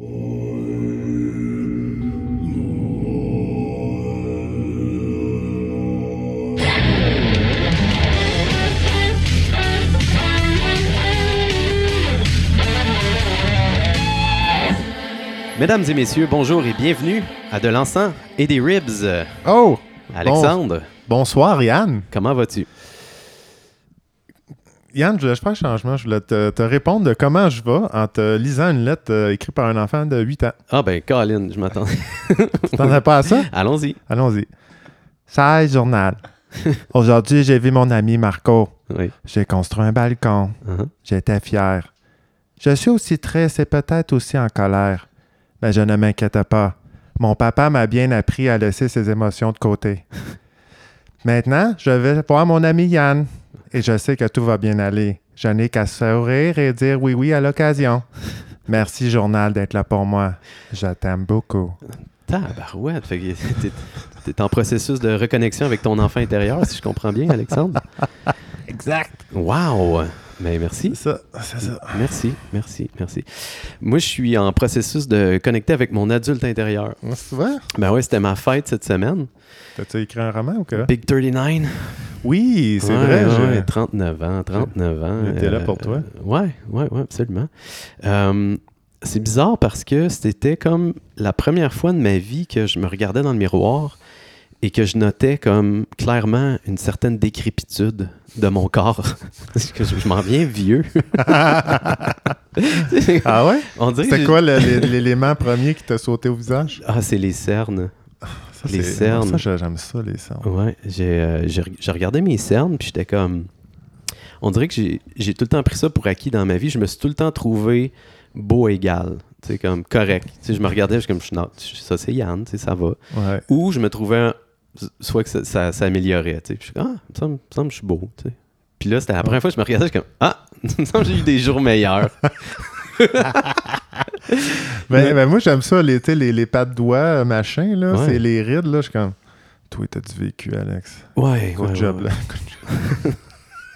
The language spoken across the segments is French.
Mesdames et messieurs, bonjour et bienvenue à De l'encens et des ribs. Oh! Alexandre, Bonsoir, Yann. comment vas-tu? Yann, je voulais faire un changement. Je voulais te, te répondre de comment je vais en te lisant une lettre euh, écrite par un enfant de 8 ans. Ah ben, Colin, je m'attends. Tu t'en pas à ça? Allons-y. Allons-y. 16 journal. Aujourd'hui, j'ai vu mon ami Marco. Oui. J'ai construit un balcon. Uh-huh. J'étais fier. Je suis aussi triste et peut-être aussi en colère. Mais je ne m'inquiète pas. Mon papa m'a bien appris à laisser ses émotions de côté. Maintenant, je vais voir mon ami Yann. Et je sais que tout va bien aller. Je n'ai qu'à sourire et dire oui oui à l'occasion. Merci, journal, d'être là pour moi. Je t'aime beaucoup. Tabarouette. Fait que t'es, t'es en processus de reconnexion avec ton enfant intérieur, si je comprends bien, Alexandre. Exact. Wow! Mais merci. C'est ça, c'est ça. Merci, merci, merci. Moi, je suis en processus de connecter avec mon adulte intérieur. C'est vrai? Ben ouais, c'était ma fête cette semaine. T'as-tu écrit un roman ou quoi? Big 39. Oui, c'est Ouais, vrai. ouais, je- 39 ans, 39 ans. J'étais là euh, pour toi. euh, ouais, ouais, ouais, absolument. Euh, c'est bizarre parce que c'était comme la première fois de ma vie que je me regardais dans le miroir et que je notais comme clairement une certaine décrépitude de mon corps. Je, je m'en viens vieux. Ah ouais? C'était quoi l'élément premier qui t'a sauté au visage? Ah, c'est les cernes. Ça, Les cernes. Ça, j'ai- j'aime ça, les cernes. Ouais, j'ai euh, j'ai re- j'ai regardé mes cernes, puis j'étais comme. On dirait que j'ai tout le temps pris ça pour acquis dans ma vie. Je me suis tout le temps trouvé beau égal. Tu sais, comme correct. Tu sais, je me regardais, je suis comme, je suis non, ça c'est Yann, tu sais, ça va. Ouais. Ou je me trouvais, soit que ça, ça, ça améliorait. Tu sais, Puis je suis comme, ah, il me semble, que je suis beau. Tu sais. Puis là, c'était la première fois que je me regardais, je suis comme, ah, il me semble que j'ai eu des jours meilleurs. Ben, ben, moi, j'aime ça, les, les, les pattes doigts, euh, machin, là. Ouais. C'est les rides, là. Je suis comme. Toi, t'as du vécu, Alex. Ouais, Good ouais, job, ouais, là.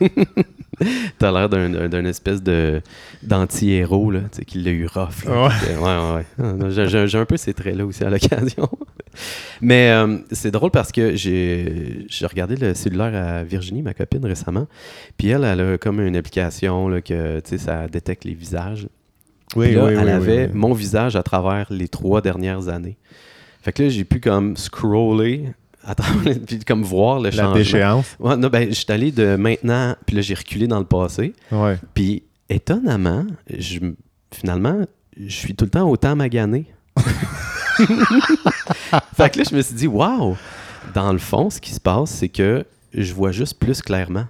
ouais. T'as l'air d'un, espèce de d'anti-héros, là, tu sais, qui l'a eu rough. là. Ouais. Ouais, ouais, ouais. Ah, J'ai, un peu ces traits-là aussi à l'occasion. Mais euh, c'est drôle parce que j'ai, regardé le cellulaire à Virginie, ma copine, récemment. Puis elle, elle a comme une application là, que, tu sais, ça détecte les visages. Oui, là, oui, elle oui, avait mon visage à travers les trois dernières années. Fait que là, j'ai pu comme scroller travers, puis comme voir le La changement. déchéance. Ouais, non, ben, je suis allé de maintenant, puis là, j'ai reculé dans le passé. Ouais. Puis, étonnamment, je, finalement, je suis tout le temps autant magané. fait que là, je me suis dit, waouh! Dans le fond, ce qui se passe, c'est que je vois juste plus clairement.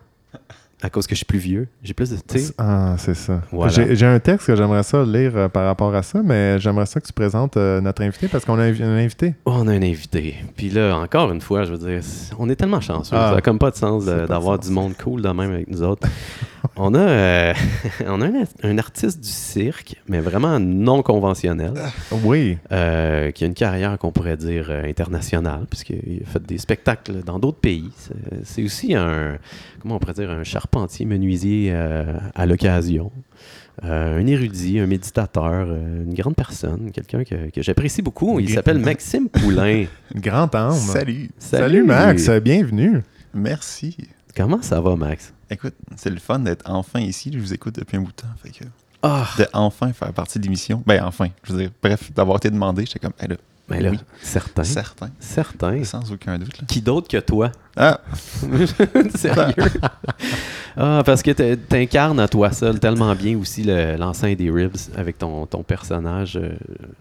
À cause que je suis plus vieux. J'ai plus de. tu sais, Ah, c'est ça. Voilà. J'ai un texte que j'aimerais ça lire euh, par rapport à ça, mais j'aimerais ça que tu présentes euh, notre invité parce qu'on a un, un invité. Oh, on a un invité. Puis là, encore une fois, je veux dire, on est tellement chanceux. Ah. ça n'a comme pas de sens d'avoir du monde cool de même avec nous autres. on a, euh, on a un, un artiste du cirque, mais vraiment non conventionnel, Oui. euh, qui a une carrière qu'on pourrait dire euh, internationale, puisqu'il a fait des spectacles dans d'autres pays. C'est- aussi un, comment on pourrait dire, un charpentier menuisier euh, à l'occasion. Euh, un érudit, un méditateur, euh, une grande personne, quelqu'un que, que j'apprécie beaucoup. Il s'appelle Maxime Poulain. Grand âme. Salut. Salut, Max. Bienvenue. Merci. Comment ça va, Max? Écoute, c'est le fun d'être enfin ici. Je vous écoute depuis un bout de temps. Fait que Ah! de enfin faire partie de l'émission. Ben enfin, je veux dire, bref, d'avoir été demandé, j'étais comme, hey, là, Ben là, Oui. certain. certain, Certain. sans aucun doute. Là. Qui d'autre que toi? Ah, Sérieux? ah, parce que t'in- t'incarnes à toi seul tellement bien aussi le- l'enceinte des Ribs avec ton, ton personnage. euh,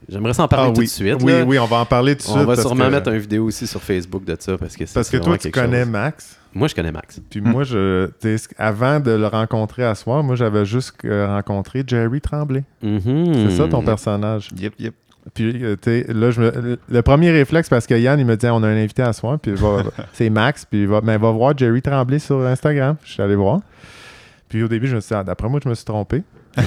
J'aimerais s'en parler Ah tout oui. de suite. Oui, là. oui, on va en parler tout de On suite. va parce sûrement que- mettre une vidéo aussi sur Facebook de ça parce que c'est Parce que toi, tu connais chose. Max. Moi, je connais Max. Puis Mm. moi, je, t'es- avant de le rencontrer à soir, moi, j'avais juste euh, rencontré Jerry Tremblay. Mhm. C'est ça ton personnage. yep, yep. Puis euh, là, je me- le- premier réflexe, parce que Yann, il me dit on a un invité à soir, puis il va- c'est Max, puis il va, mais il va voir Jerry Tremblay sur Instagram. Je suis allé voir. Puis au début, je me suis dit, ah, d'après moi, je me suis trompé.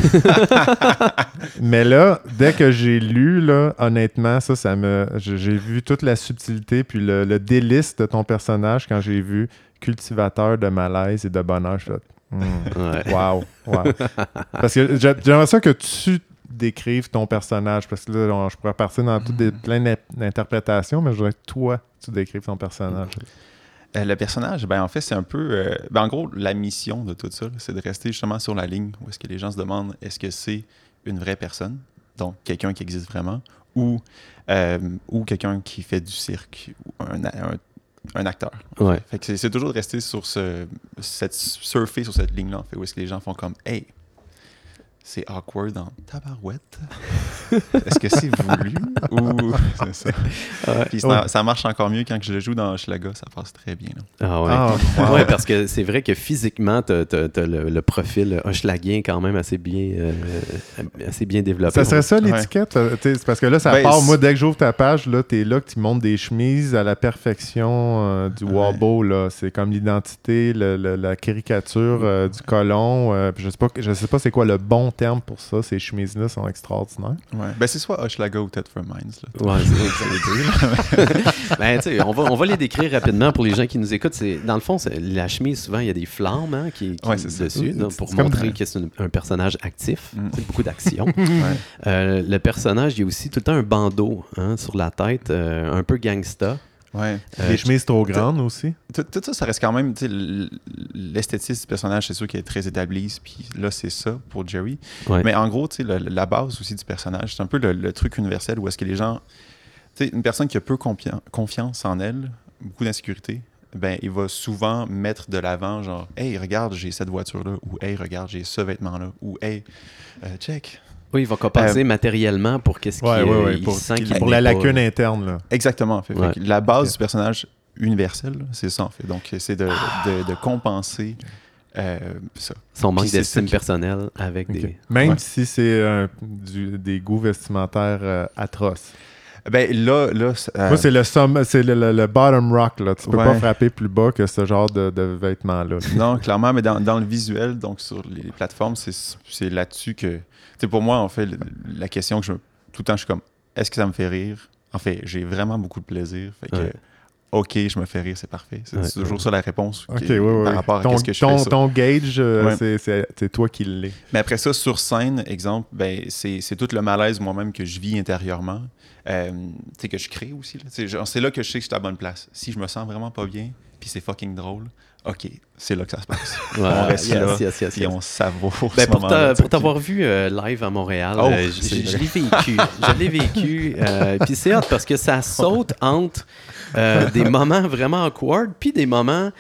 mais là, dès que j'ai lu, là, honnêtement, ça, ça me. J'ai vu toute la subtilité, puis le, le délice de ton personnage quand j'ai vu cultivateur de malaise et de bonheur. Je suis là, Hmm. Ouais. Wow, wow. Parce que j'a- j'aimerais ça que tu décrives ton personnage? Parce que là, on- je pourrais partir dans toutes des, plein d'in- d'interprétations, mais je voudrais que toi, tu décrives ton personnage. Euh, le personnage, ben en fait, c'est un peu. euh, ben, en gros, la mission de tout ça, c'est de rester justement sur la ligne où est-ce que les gens se demandent est-ce que c'est une vraie personne, donc quelqu'un qui existe vraiment, ou, euh, ou quelqu'un qui fait du cirque, ou un, un- un acteur. Ouais. Fait que c'est- toujours de rester sur ce. Cette, surfer sur cette ligne-là, en fait, où est-ce que les gens font comme Hey, c'est awkward en tabarouette. Est-ce que c'est voulu? Ou. C'est ça? Ouais. Puis ça, ça marche encore mieux quand je le joue dans Hochelaga, ça passe très bien. là. Ah ouais. Ah, wow. Ouais, parce que c'est vrai que physiquement, t'as as, le, le profil Hochelagien quand même assez bien, euh, assez bien développé. Ça serait ça l'étiquette? euh, tu Parce que là, ça Ben, part. Moi, dès que j'ouvre ta page, là, t'es là que tu montes des chemises à la perfection euh, du Ouais. Wabo. là. C'est comme l'identité, la caricature euh, du colon. euh, je sais pas, je sais pas c'est quoi le bon terme pour ça. Ces chemises-là sont extraordinaires. Ouais. Ben, c'est soit Hochelaga ou Ted for Minds. Là. Ouais, c'est- c'est- ben, on va, on va les décrire rapidement pour les gens qui nous écoutent. C'est, dans le fond, c'est- la chemise, souvent, il y a des flammes hein, qui, qui Ouais, c'est ça. dessus c'est pour montrer que c'est une- un personnage actif. Mm. C'est beaucoup d'action. Ouais. Euh, le personnage, il y a aussi tout le temps un bandeau hein, sur la tête, euh, un peu gangsta. Ouais. Euh, Les chemises trop grandes aussi. Tout, tout ça, ça reste quand même. tu sais, l- L'esthétisme du personnage, c'est sûr qu'il est très établi. Puis là, c'est ça pour Jerry. Ouais. Mais en gros, tu sais, le- la base aussi du personnage, c'est un peu le, le truc universel où est-ce que les gens. Tu sais, une personne qui a peu confiance en elle, beaucoup d'insécurité, ben, il va souvent mettre de l'avant, genre, hey, regarde, j'ai cette voiture-là, ou hey, regarde, j'ai ce vêtement-là, ou hey, euh, check. Oui, il va compenser matériellement pour qu'est-ce qu'il Ouais, ouais, ouais, il pour- sent qu'il Pour n'est la pas- lacune interne. Là. Exactement, fait. Fait la base du personnage universel, c'est ça, en fait. Donc, c'est de, de- de compenser euh, ça. Son manque d'estime personnelle avec des. Même Ouais. si c'est euh, du- des goûts vestimentaires euh, atroces. Ben là, là c'est- euh, Moi, c'est le, somme- c'est le, le- le bottom rock. Là. Tu peux Ouais. pas frapper plus bas que ce genre de, de vêtements-là. Non, clairement, mais dans, dans le visuel, donc sur les plateformes, c'est c'est là-dessus que. Sais, pour moi, en fait, la question que je. me- Tout le temps, je suis comme, est-ce que ça me fait rire? En fait, j'ai vraiment beaucoup de plaisir. Fait que, Ouais. OK, je me fais rire, c'est parfait. C'est Ouais. toujours ça la réponse par rapport à ton, qu'est-ce que je ton, fais. ça. ton gauge, euh, Ouais. c'est- c'est c'est toi qui l'es. Mais après ça, sur scène, exemple, ben, c'est c'est tout le malaise moi-même que je vis intérieurement, euh, que je crée aussi. C'est là que je sais que je suis à la bonne place. Si je me sens vraiment pas bien, puis c'est fucking drôle, OK, c'est là que ça se passe. Ouais, on reste yes, là, yes, yes, puis yes. on savoure Ben, ce pour t'a- t'avoir vu euh, live à Montréal, Oh, euh, je l'ai vécu. je l'ai vécu. euh, puis c'est hot parce que ça saute entre euh, des moments vraiment awkward puis des moments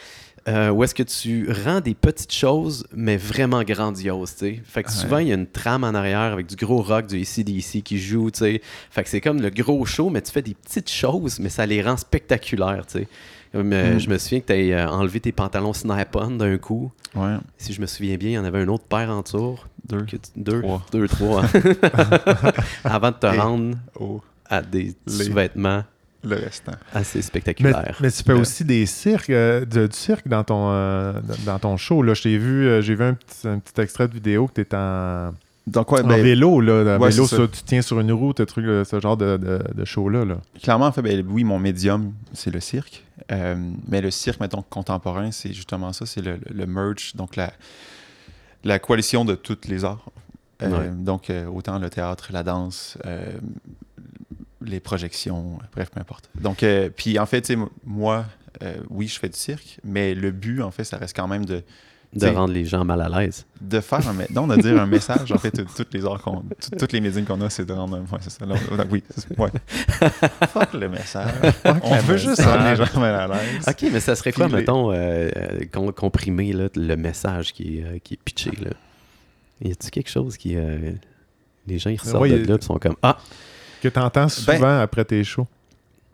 où est-ce que tu rends des petites choses, mais vraiment grandioses. Fait que souvent, il y a une trame en arrière avec du gros rock, du ACDC qui joue, tu sais. Fait que c'est comme le gros show, mais tu fais des petites choses, mais ça les rend spectaculaires, tu sais. Comme, euh, Mm. Je me souviens que tu as enlevé tes pantalons snap-on d'un coup. Ouais, Si je me souviens bien, il y en avait un autre paire en tour. deux. Que tu- deux, Trois. deux, trois. Avant de te Et- rendre Oh, à des Les- sous-vêtements le restant. assez Mais, spectaculaires. mais tu fais Euh. aussi des cirques, euh, du cirque dans ton, euh, dans ton show. Là. Je t'ai vu, euh, j'ai vu un petit, un petit extrait de vidéo que tu es en, Donc, ouais, en ben, vélo. Là, en ouais, vélo tu tiens sur une roue, ce, truc, euh, ce genre de, de- de show-là. Là. clairement, en fait, ben, oui, mon médium, c'est le cirque. Euh, mais le cirque, mettons, contemporain, c'est justement ça, c'est le, merge, donc la, la coalition de tous les arts. Euh, Ouais. Donc, euh, autant le théâtre, la danse, les projections, bref, peu importe. Donc, puis en fait, moi, oui, je fais du cirque, mais le but, en fait, ça reste quand même de, de rendre les gens mal à l'aise. de faire un, non, de dire un message. En fait, tout- toutes les arts qu'on, tout- toutes les qu'on a, c'est de rendre un, ouais, c'est ça. Oui, c'est- ouais. Fuck le message. On veut juste rendre les gens mal à l'aise. OK, mais ça serait quoi, les- mettons, euh, euh, com- comprimer là, le message qui est, euh, qui est pitché? Là? Y a-t-il quelque chose qui... euh, les gens, ils ressortent Ouais, de là et sont comme « Ah! Que tu entends souvent Ben- après tes shows.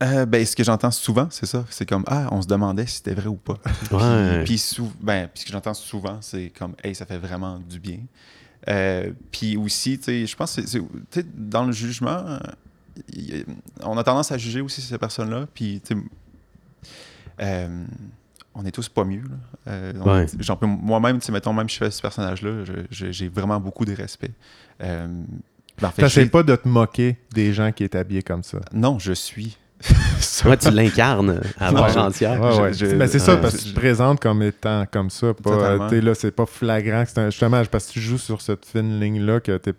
Euh, ben, ce que j'entends souvent, c'est ça. C'est comme, ah, on se demandait si c'était vrai ou pas. Ouais. Puis, puis sou- ben, puis ce que j'entends souvent, c'est comme, hey, ça fait vraiment du bien. Euh, puis aussi, tu sais, je pense que dans le jugement, y- y- on a tendance à juger aussi ces personnes-là. Puis, tu sais, euh, on est tous pas mieux. là. Euh, on- Ouais. j'en peux- Moi-même, tu sais, mettons, même si je fais ce personnage-là, je- je- j'ai vraiment beaucoup de respect. Euh, ben, en fait, T'essayes pas de te moquer des gens qui est habillés comme ça. Non, je suis. ça. Ouais, tu l'incarnes à part Ouais. entière. Ouais, ouais. je- mais c'est ça, ouais. parce que tu te présentes comme étant comme ça. Pas, Totalement. t'es là, c'est pas flagrant. c'est un- justement, parce que tu joues sur cette fine ligne-là que t'es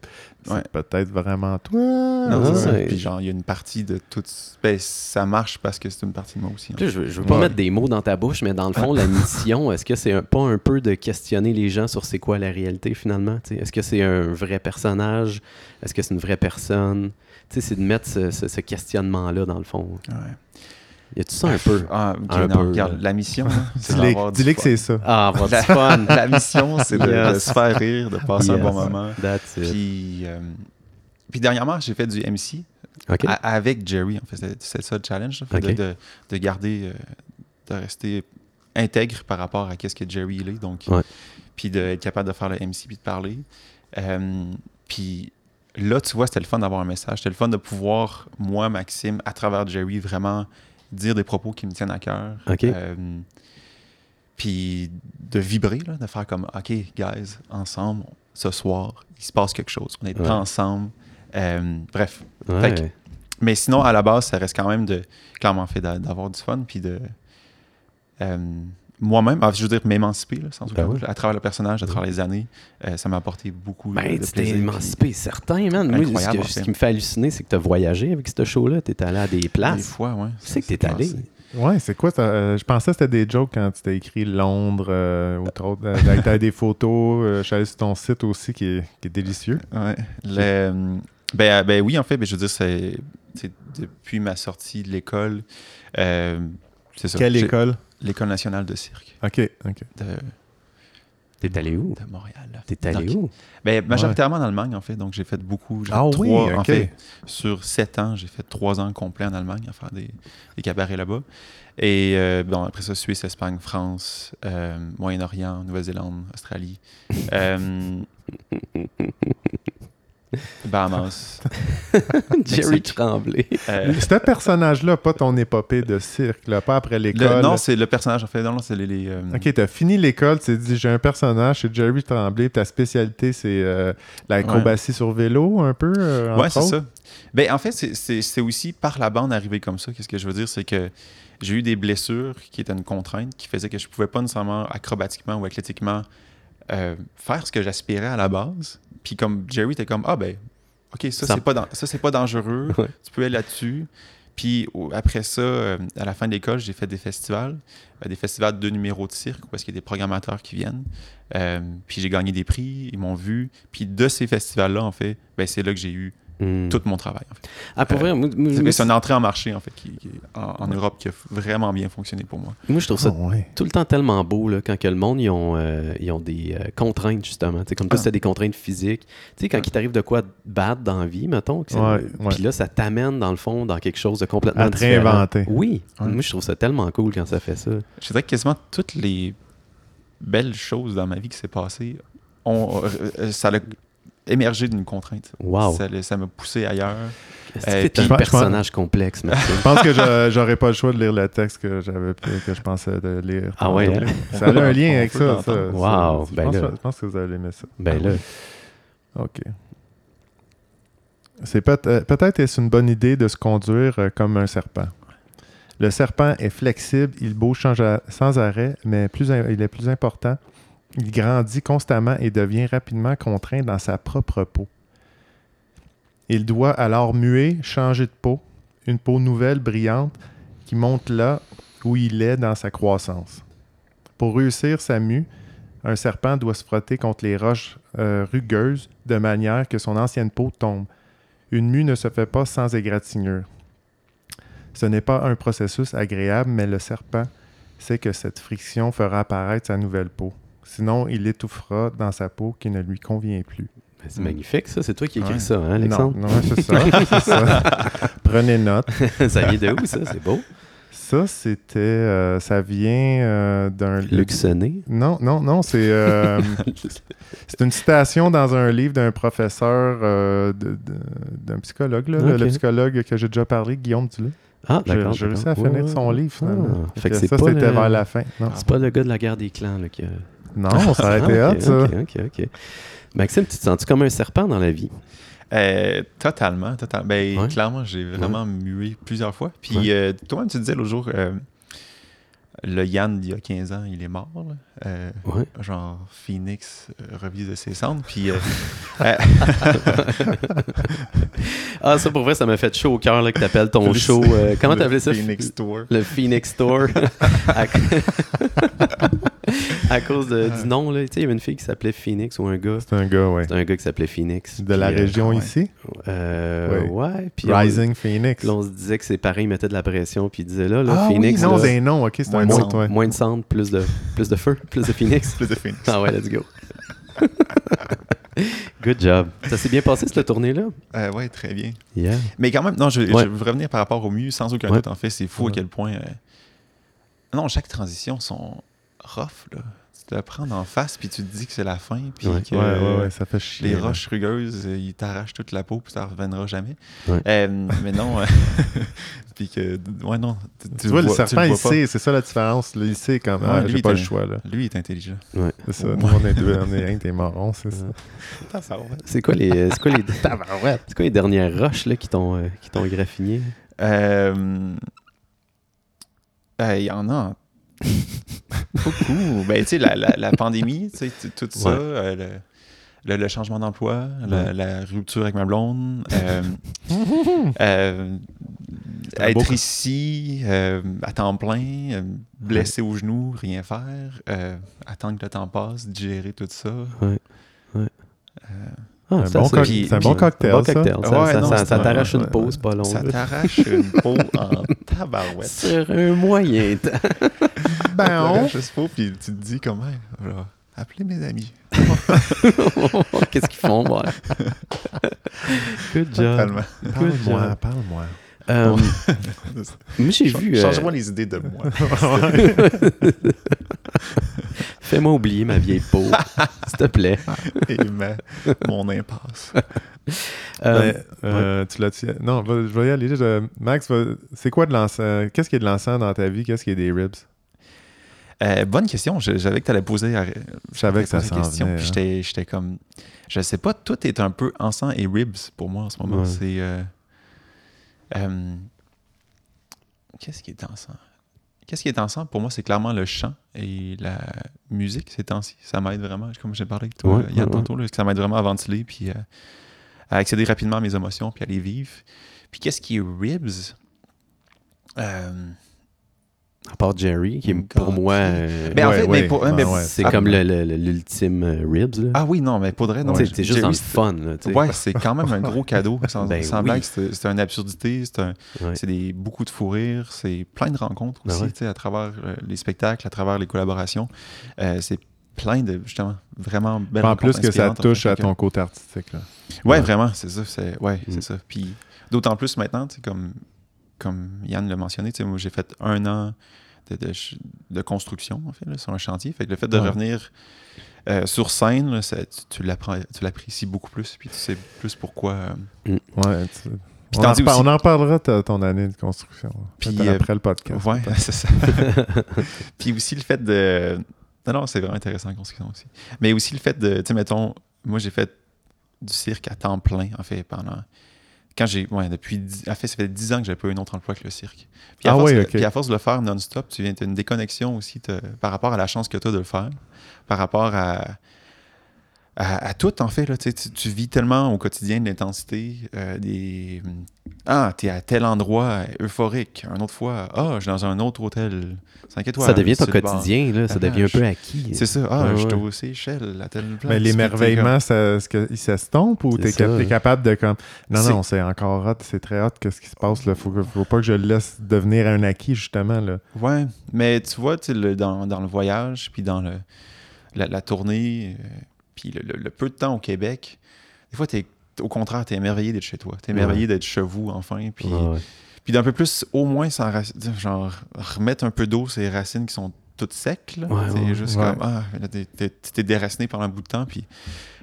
c'est Ouais. peut-être vraiment toi. Non, Ah, c'est ça. Puis genre, il y a une partie de tout. Ben, ça marche parce que c'est une partie de moi aussi. hein. Je, veux- je veux pas Ouais. mettre des mots dans ta bouche, mais dans le fond, la mission, est-ce que c'est un- pas un peu de questionner les gens sur c'est quoi la réalité finalement? Est-ce que c'est un vrai personnage? Est-ce que c'est une vraie personne? Tu sais, c'est de mettre ce, ce- ce questionnement-là dans le fond. Ouais. Y a-tu ça un peu? Ah, ok, Un non, peu, regarde, là. la mission, c'est Dis-le que c'est ça. Ah, avoir du La- fun! La mission, c'est de, se faire rire, de passer un bon moment. That's it. Puis, euh, puis dernièrement, j'ai fait du MC a- avec Jerry. En fait, c'est- ça le challenge, de- de, de garder, euh, de rester intègre par rapport à qu'est-ce que Jerry il est. Donc, Ouais. puis d'être capable de faire le MC puis de parler. Euh, puis là, tu vois, c'était le fun d'avoir un message. C'était le fun de pouvoir, moi, Maxime, à travers Jerry, vraiment dire des propos qui me tiennent à cœur. OK. Euh, puis de vibrer, là, de faire comme, OK, guys, ensemble, ce soir, il se passe quelque chose. On est Ouais. ensemble. Euh, bref. Ouais. fait que- Mais sinon, à la base, ça reste quand même de, clairement fait d'a- d'avoir du fun, puis de. euh, moi-même, ah, je veux dire, m'émanciper, sans Ben oui. à travers le personnage, à travers les années, euh, ça m'a apporté beaucoup Ben, de tu t'es émancipé, certain, man. Moi, ce, que- qui me fait halluciner, c'est que tu as voyagé avec ce show-là. Tu es allé à des puis Des places. fois, ouais. Tu sais que t'es s'est allé. Ouais, c'est quoi ça? Euh, je pensais que c'était des jokes quand tu t'as écrit Londres euh, ou trop. Euh, T'as des photos. euh, je suis allé sur ton site aussi qui est, qui est délicieux. Ouais. Le- ben, ben oui, en fait, ben, je veux dire, c'est depuis ma sortie de l'école. euh, c'est ça. Quelle école? L'école nationale de cirque OK, OK. de, T'es allé où? de Montréal. T'es allé Donc, où? Ben, majoritairement en Allemagne, en fait. Donc, j'ai fait beaucoup. j'ai fait Ah oui, trois- En fait, sur sept ans, j'ai fait trois ans complets en Allemagne à faire des, des cabarets là-bas. Et euh, bon, après ça, Suisse, Espagne, France, euh, Moyen-Orient, Nouvelle-Zélande, Australie. euh, Bahamas. Jerry. Tremblay. Euh, Ce personnage-là, pas ton épopée de cirque, là, pas après le- l'école. non, c'est le personnage, en fait. Non, c'est les. les, euh, OK, t'as fini l'école, tu t'es dit j'ai un personnage, c'est Jerry Tremblay, ta spécialité c'est euh, l'acrobatie sur vélo un peu. euh, Ouais, c'est ça. Ben, en fait, c'est- aussi par la bande arrivé comme ça. Qu'est-ce que je veux dire? C'est que j'ai eu des blessures qui étaient une contrainte, qui faisait que je pouvais pas nécessairement acrobatiquement ou athlétiquement euh, faire ce que j'aspirais à la base. Puis comme Jerry était comme, ah ben, OK, ça, Ça- c'est pas, dan- ça, c'est pas dangereux. Ouais. Tu peux aller là-dessus. Puis après ça, euh, à la fin de l'école, j'ai fait des festivals, euh, des festivals de numéros de cirque, parce qu'il y a des programmateurs qui viennent. Euh, puis j'ai gagné des prix, ils m'ont vu. Puis de ces festivals-là, en fait, ben, c'est là que j'ai eu Hmm. tout mon travail. En fait. Ah, pour Euh, vrai, C'est une entrée en marché, en fait, qui, qui- en, en Europe qui a vraiment bien fonctionné pour moi. moi, je trouve ça Ah, ouais. tout le temps tellement beau là, quand que le monde ils ont, euh, ils ont des euh, contraintes justement. Tu sais, comme toi, Ah. c'était des contraintes physiques. Tu sais, quand Ouais. il t'arrive de quoi bad dans la vie, mettons. Ouais. Puis là, ça t'amène dans le fond dans quelque chose de complètement À te différent. réinventer. Oui. Ouais. Moi, je trouve ça tellement cool quand ça fait ça. Je dirais que quasiment toutes les belles choses dans ma vie qui s'est passées, ont, euh, euh, ça a émergé d'une contrainte. Wow. Ça m'a poussé ailleurs. Euh, puis- un personnage complexe? Je pense que je- j'aurais pas le choix de lire le texte que j'avais que je pensais de lire. Ah ouais, hein? Ça a un lien avec ça. Wow, ça. Je ben pense, là. je pense que vous allez aimer ça. ben là, OK. C'est peut- euh, peut-être est-ce une bonne idée de se conduire euh, comme un serpent. Le serpent est flexible, il bouge sans, arrêt, mais plus, il est plus important. Il grandit constamment et devient rapidement contraint dans sa propre peau. Il doit alors muer, changer de peau, une peau nouvelle, brillante, qui monte là où il est dans sa croissance. Pour réussir sa mue, un serpent doit se frotter contre les roches euh, rugueuses de manière que son ancienne peau tombe. Une mue ne se fait pas sans égratignure. Ce n'est pas un processus agréable, mais le serpent sait que cette friction fera apparaître sa nouvelle peau. Sinon, il étouffera dans sa peau qui ne lui convient plus. ben, c'est magnifique ça. C'est toi qui écris Ouais. ça, hein, Alexandre? Non, non, c'est ça, ça. Prenez note. ça vient de où, ça? C'est beau. Ça, c'était... euh, ça vient euh, d'un... Luc Sonné. Non, non, non, c'est... euh, C'est une citation dans un livre d'un professeur, euh, d'un psychologue, là, le- psychologue que j'ai déjà parlé, Guillaume Dulé. Ah, J'ai d'accord. j'ai réussi à finir Ouais, son livre, finalement. Ah, fait que ça, c'était le- vers la fin. C'est pas le gars de la guerre des clans là, qui a... non ça a été Ah, hot, ok, ça. Ok, ok, ok. Maxime, tu te sens-tu comme un serpent dans la vie? Euh, totalement, totalement. Ben, Ouais. clairement, j'ai vraiment mué plusieurs fois. Puis, Ouais. euh, toi-même, tu disais l'autre jour, euh, le Yann d'il y a 15 ans, il est mort. là. Euh, Ouais. genre Phoenix euh, revit de ses cendres. Puis euh, euh, Ah, ça, pour vrai, ça m'a fait chaud au cœur là, que t'appelles ton Le- show. euh, comment le t'appelais ça? Phoenix Tour. Le Phoenix Tour. à... cause de- du nom, là. Tu sais, il y avait une fille qui s'appelait Phoenix ou un gars. C'est un gars, ouais. C'était un gars qui s'appelait Phoenix. De la euh, région ouais. ici? Euh, Ouais. ouais. Puis on- Rising Phoenix. là, on se disait que ses parents ils mettaient de la pression, puis ils disaient là, là ah Phoenix, oui, non, c'est un nom, ok, c'est Moins un de mot, toi. moins de cendres, plus de, plus de feu, plus de Phoenix. Plus de Phoenix. Ah ouais, let's go. Good job. Ça s'est bien passé, cette tournée-là? Euh, ouais, très bien. Yeah. Mais quand même, non, je, Ouais. je veux revenir par rapport au mieux, sans aucun Ouais. doute. En fait, c'est fou Ouais. à quel point. euh, Non, chaque transition sont rough, là. Tu te le prends en face, puis tu te dis que c'est la fin, puis Ouais. que Ouais, ouais, ouais, ça fait chier. les roches rugueuses, euh, ils t'arrachent toute la peau, puis ça reviendra jamais. Ouais. Euh, mais non, euh, puis que. Ouais, non. Tu, Tu vois, le serpent, il vois sait, c'est ça la différence. là, il sait quand même. J'ai il pas le choix, là. Lui, il est intelligent. C'est ça. Ouais. Nous, on est deux, on est un, t'es marron, c'est ça. C'est quoi les, c'est quoi les, c'est quoi les dernières roches là, qui t'ont, euh, qui t'ont graffiné? Euh, euh, Il y en a beaucoup. ben, tu sais, la, la, la pandémie, tu sais, t- tout ça, Ouais. euh, le, le- le changement d'emploi, la, Ouais. la rupture avec ma blonde, euh, euh, beau être ici à temps plein, blessé au genou, rien faire, attendre que le temps passe, digérer tout ça. Ouais. Ouais. Ah, Un ça, bon c'est- un bon cocktail, bon ça. cocktail. Ça, Ouais, ça- non, ça- c'est ça un- t'arrache une pause pas longue. ça t'arrache une peau en tabarouette. Sur un moyen temps. Ben, on- Je sais pas, puis tu te dis comment. Voilà. Appelez mes amis. Qu'est-ce qu'ils font, ouais. Good job. Parle-moi, parle-moi. Euh, moi, j'ai vu. euh, Change-moi les idées de moi. Fais-moi oublier ma vieille peau, s'il te plaît. Et ma- mon impasse. Euh, Ben, euh, tu l'as Non, va- je vais y aller. Je- Max, c'est quoi de l'encens? Qu'est-ce qui est de l'encens dans ta vie? Qu'est-ce qui est des ribs? Euh, bonne question. Je, savais que tu allais poser. à- Je savais que ça poser la s'en question, venait. Puis hein. j'étais, j'étais comme. Je sais pas, tout est un peu encens et ribs pour moi en ce moment. Ouais. C'est. euh, euh, Qu'est-ce qui est encens? Qu'est-ce qui est encens? Pour moi, c'est clairement le chant et la musique ces temps-ci. Ça m'aide vraiment, comme j'ai parlé avec toi Ouais, Yann ouais, tantôt, là, ça m'aide vraiment à ventiler puis euh, à accéder rapidement à mes émotions puis à les vivre. Puis qu'est-ce qui est ribs? Euh, à part Jerry, qui est pour God. moi. euh, Ben, en fait, ouais, mais pour- ouais, mais- ouais. c'est Ah, comme le- le- le- l'ultime euh, ribs. Là. Ah oui, non, mais pour de vrai, non. C'est juste dans le fun. Là. Ouais, c'est quand même un gros cadeau. Sans, Ben sans oui. blague, c'est c'est une absurdité, c'est c'est beaucoup de fou rire, c'est plein de rencontres Ben aussi, ouais. tu sais, à travers euh, les spectacles, à travers les collaborations. Euh, c'est plein de, justement, vraiment belles En plus que ça touche à ton côté artistique. Là. Ouais, Ouais. vraiment, c'est ça. C'est, ouais, Mm. c'est ça. Puis d'autant plus maintenant, tu sais, comme, comme Yann l'a mentionné, moi j'ai fait un an de, de, ch- de construction, en fait, là, sur un chantier. Fait que le fait de Ouais. revenir euh, sur scène, là, ça- tu, l'apprécies beaucoup plus, puis tu sais plus pourquoi. euh, Ouais, tu- on, t'en en aussi- on en parlera de ton année de construction. Puis, euh, après le podcast. Ouais, c'est ça. puis aussi le fait de. Non, non, c'est vraiment intéressant la construction aussi. Mais aussi le fait de. Tu sais, mettons, moi j'ai fait du cirque à temps plein, en fait, pendant. Quand j'ai. Ouais, depuis. En fait, ça fait 10 ans que j'ai pas eu un autre emploi que le cirque. Puis à, Ah force, puis à force de le faire non-stop, tu viens, as une déconnexion aussi par rapport à la chance que tu as de le faire, par rapport à. À, à tout, en fait, là, tu, vis tellement au quotidien de l'intensité, euh, des... Ah, t'es à tel endroit euphorique. Un autre fois, ah, je suis dans un autre hôtel. 5 étoiles. ça devient ton quotidien. Là, ça Ah, devient un je- peu acquis. C'est ça. Ah, Ouais, je suis aux Seychelles, à telle place. Mais l'émerveillement, ça, est-ce qu'il s'estompe ou t'es ça, cap- t'es hein. capable de comme. Non, C'est- non, c'est encore hot, c'est très hot, qu'est-ce qui se passe là? Faut, que- faut pas que je le laisse devenir un acquis, justement. Là. Ouais, mais tu vois, tu sais, le- dans, dans le voyage, puis dans le, la, la tournée, euh, puis le, le- le peu de temps au Québec, des fois, t'es, au contraire, t'es émerveillé d'être chez toi. T'es émerveillé d'être chez vous, enfin. Puis, puis d'un peu plus, au moins, sans genre, remettre un peu d'eau les racines qui sont toutes secs. Là. Ouais, C'est ouais, juste ouais. comme, ah, t'es, déraciné pendant un bout de temps. Puis,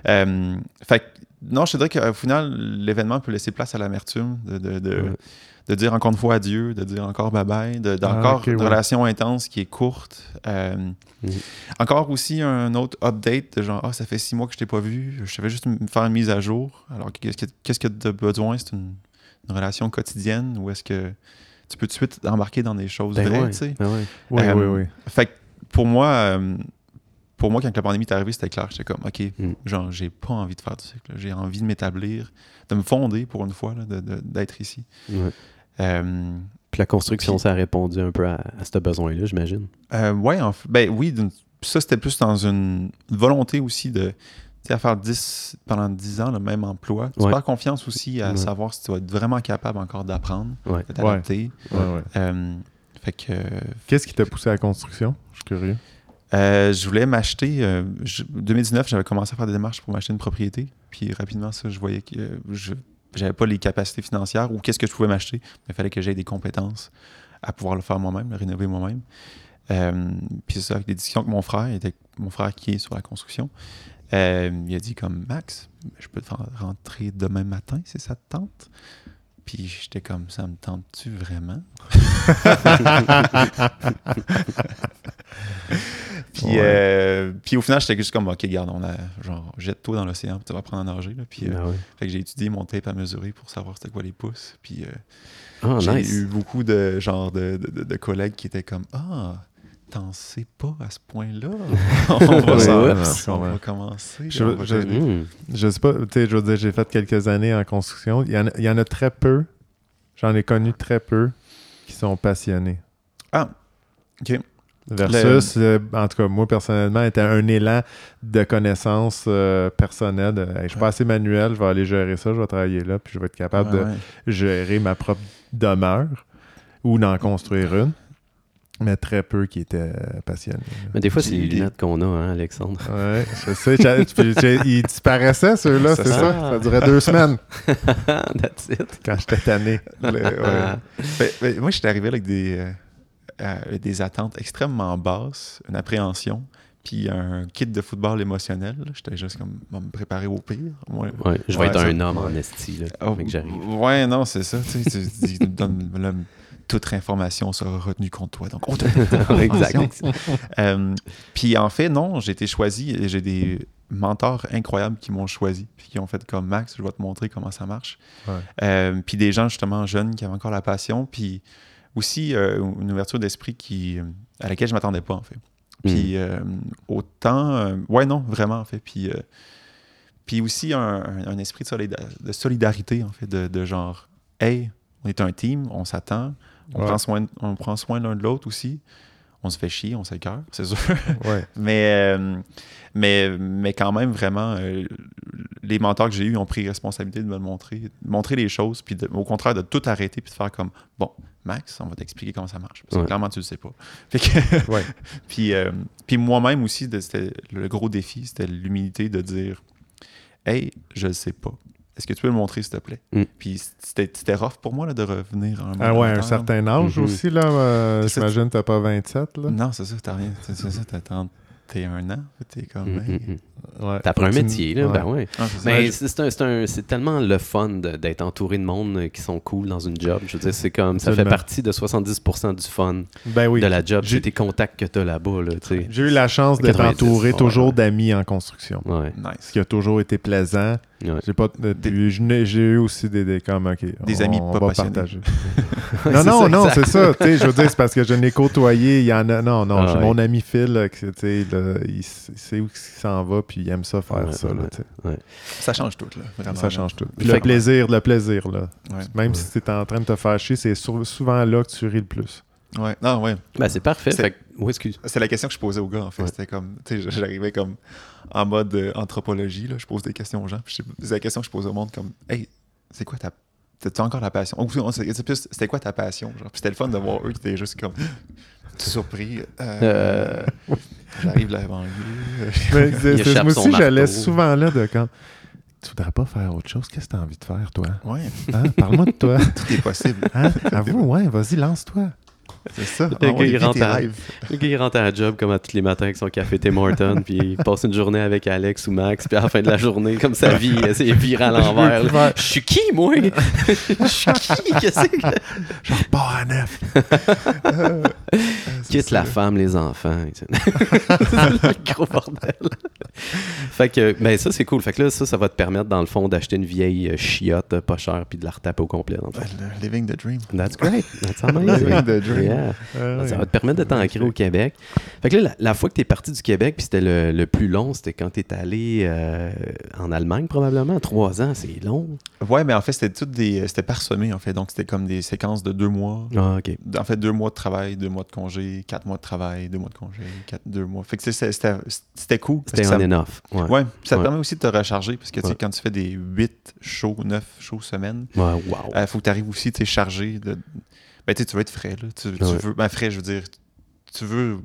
euh, fait que, non, je te dirais qu'au final, l'événement peut laisser place à l'amertume, de, de, de, Ouais. De dire encore une fois adieu, de dire encore bye-bye, de, Ah, d'encore une ouais. relation intense qui est courte. Euh, Mhm. Encore aussi un autre update de genre, ah, ça fait six mois que je t'ai pas vu, je vais juste me faire une mise à jour. Alors, qu'est-ce que tu as besoin? C'est une, une relation quotidienne ou est-ce que tu peux tout de suite embarquer dans des choses Ben vraies, ouais, tu sais? ben ouais. Oui, Euh, oui, oui. Fait que pour moi, euh, pour moi, quand la pandémie est arrivée, c'était clair. J'étais comme, OK, Mm. genre, j'ai pas envie de faire du cycle. J'ai envie de m'établir, de me fonder pour une fois, d'être ici. Euh, Puis la construction, Puis- ça a répondu un peu à, à ce besoin-là, j'imagine. euh, ouais, en fait, ben oui, ça, c'était plus dans une volonté aussi de. À faire 10, pendant 10 ans le même emploi. Tu Ouais. perds confiance aussi à Ouais. savoir si tu vas être vraiment capable encore d'apprendre, Ouais. ouais. Euh, fait que Qu'est-ce qui t'a poussé à la construction? Je suis curieux. Euh, je voulais m'acheter. euh, je- 2019, j'avais commencé à faire des démarches pour m'acheter une propriété. Puis rapidement, ça, je voyais que euh, je j'avais pas les capacités financières ou qu'est-ce que je pouvais m'acheter. Mais il fallait que j'aie des compétences à pouvoir le faire moi-même, le rénover moi-même. Euh, puis c'est ça, avec des discussions avec mon frère, il était mon frère qui est sur la construction. euh, il a dit comme Max, je peux te rentrer demain matin si ça te tente. Puis j'étais comme ça me tente-tu vraiment? Puis, Ouais. euh, puis au final, j'étais juste comme, OK, garde, on a, genre, jette-toi dans l'océan, puis tu vas apprendre à nager. Là. Puis, euh, Ah ouais. fait que j'ai étudié mon tape à mesurer pour savoir c'était quoi les pouces. Puis euh, Ah, j'ai nice. eu beaucoup de, genre, de, de- de- de collègues qui étaient comme, ah, t'en sais pas à ce point-là? on va, Ouais, s'en- ouais. on va commencer. Je- on va je- t'aider. Hmm. Je sais pas, tu sais, je veux dire, j'ai fait quelques années en construction. Il y en a, il y en a très peu, j'en ai connu très peu, qui sont passionnés. Ah, OK. Versus, euh, en tout cas, moi personnellement, était un élan de connaissances euh, personnelles. de, Hey, je suis pas assez manuel, je vais aller gérer ça, je vais travailler là, puis je vais être capable Ouais, de ouais. gérer ma propre demeure ou d'en construire une. Mais très peu qui étaient euh, passionnés. Mais des fois, c'est les lunettes qu'on a, hein, Alexandre. Ouais, je sais. ils disparaissaient, ceux-là, c'est ça? Ça durait deux semaines That's it. quand j'étais tanné. Le-. Ben, ben, moi, j'étais arrivé avec des, euh, euh, des attentes extrêmement basses, une appréhension, puis un kit de football émotionnel. J'étais juste comme, va me préparer au pire. Ouais. Ouais, je vais Ouais, être ça- un homme en esti, là, Oh, mec, j'arrive. ouais, non, c'est ça. Tu, sais, tu, tu- tu donnes là, toute information sera retenue contre toi. Donc, on te exact. Euh, puis en fait, non, j'ai été choisi et j'ai des mentors incroyables qui m'ont choisi, puis qui ont fait comme Max, je vais te montrer comment ça marche. Ouais. Euh, puis des gens justement jeunes qui avaient encore la passion, puis aussi euh, une ouverture d'esprit qui à laquelle je m'attendais pas en fait. Puis euh, autant, euh, ouais non, vraiment en fait. Puis euh, puis aussi un, un- un esprit de, solida- de solidarité en fait, de, de genre, hey, on est un team, on s'attend, on Ouais. prend soin, on prend soin l'un de l'autre aussi. On se fait chier, on s'écœure, c'est sûr. Ouais. mais, euh, mais, mais quand même, vraiment, euh, les mentors que j'ai eus ont pris responsabilité de me montrer, de montrer les choses, puis de- au contraire de tout arrêter, puis de faire comme, bon, Max, on va t'expliquer comment ça marche. Parce que Ouais. clairement, tu ne le sais pas. Fait que, Ouais. puis, euh, puis moi-même aussi, c'était le gros défi, c'était l'humilité de dire, hey, je ne sais pas. Est-ce que tu peux me montrer, s'il te plaît? Mm. Puis c'était c'était rough pour moi là, de revenir à un Ah ouais, un certain âge Mhm. aussi, là. euh, J'imagine que t'as pas 27, là. Non, c'est ça, t'as rien. C'est ça, t'as 31 ans. T'es comme. Mm, hey. mm, mm. Ouais. T'apprends un métier, là, ouais. ben ouais. Ah. Mais c'est c'est un- c'est un- c'est tellement le fun d'être entouré de monde qui sont cool dans une job. Je veux dire, c'est comme, ça fait partie de 70% du fun Ben oui. de la job. J'ai- tes contacts que t'as là-bas, là. J'ai eu la chance d'être 90, entouré toujours ouais. d'amis en construction. Ouais, Nice. Ce qui a toujours été plaisant. Ouais. J'ai pas euh, j'ai eu aussi des, des comme OK, Des on, amis on pas va passionnés. non non non, c'est ça, tu sais, je veux dire c'est parce que je n'ai côtoyé, il y en a non non, Ah ouais. mon ami Phil tu sais, là, il, sait où il s'en va puis il aime ça faire Ouais, ça là. Ça change tout, là. Vraiment. Ça change tout. Puis le plaisir, le plaisir là. Ouais. Même Ouais. si tu es en train de te faire chier, c'est sou- souvent là que tu ris le plus. Ouais. Non, ouais. Ben, c'est parfait. C'est- Fait excuse. C'est la question que je posais aux gars, en fait. Ouais. C'était comme, tu sais, j'arrivais comme en mode euh, anthropologie, là. Je pose des questions aux gens. C'est la question que je pose au monde, comme, hey, c'est quoi ta. T'as-tu encore la passion? C'était quoi ta passion? Genre? Puis c'était le fun de voir eux qui étaient juste comme, surpris. Euh, J'arrive banlieue. Mais c'est- c'est- échappe moi aussi j'allais souvent là de quand tu voudrais pas faire autre chose, qu'est-ce que tu as envie de faire toi? Ouais, Hein? Parle-moi de toi. tout est possible. Hein? Avoue, ouais, vas-y, lance-toi. C'est ça. Le Ah gars, il rentre à-. Le gars, il rentre à la job comme à tous les matins avec son café Tim Horton, puis il passe une journée avec Alex ou Max, puis à la fin de la journée, comme sa vie, c'est viré à l'envers. Je suis qui, moi? Je suis qui? Qu'est-ce que... Genre, pas à neuf. Quitte la femme, les enfants. c'est le gros bordel. fait que, ben ça, c'est cool. Fait que là, ça, ça va te permettre, dans le fond, d'acheter une vieille euh, chiotte euh, pas chère puis de la retaper au complet. dans le living the dream. That's great. That's amazing. Living the dream. Yeah. Ah, Ça va te permettre de t'ancrer au Québec. Fait que là, la, la fois que tu es parti du Québec, puis c'était le, le plus long, c'était quand tu es allé euh, en Allemagne, probablement. Trois ans, c'est long. Ouais, mais en fait, c'était tout des. C'était parsemé, en fait. Donc, c'était comme des séquences de deux mois. Ah, OK. En fait, deux mois de travail, deux mois de congé, quatre mois de travail, deux mois de congé, quatre, deux mois. Fait que c'était c'était cool. C'était on ça- and off. Ouais. Ça te Ouais. permet aussi de te recharger parce que tu sais, Ouais. quand tu fais des 8 shows, 9 shows semaine, Ouais, wow. il faut que tu arrives aussi, chargé de. Ben, tu veux être frais, là. Tu, tu Ouais. veux. Ben, frais, je veux dire, tu veux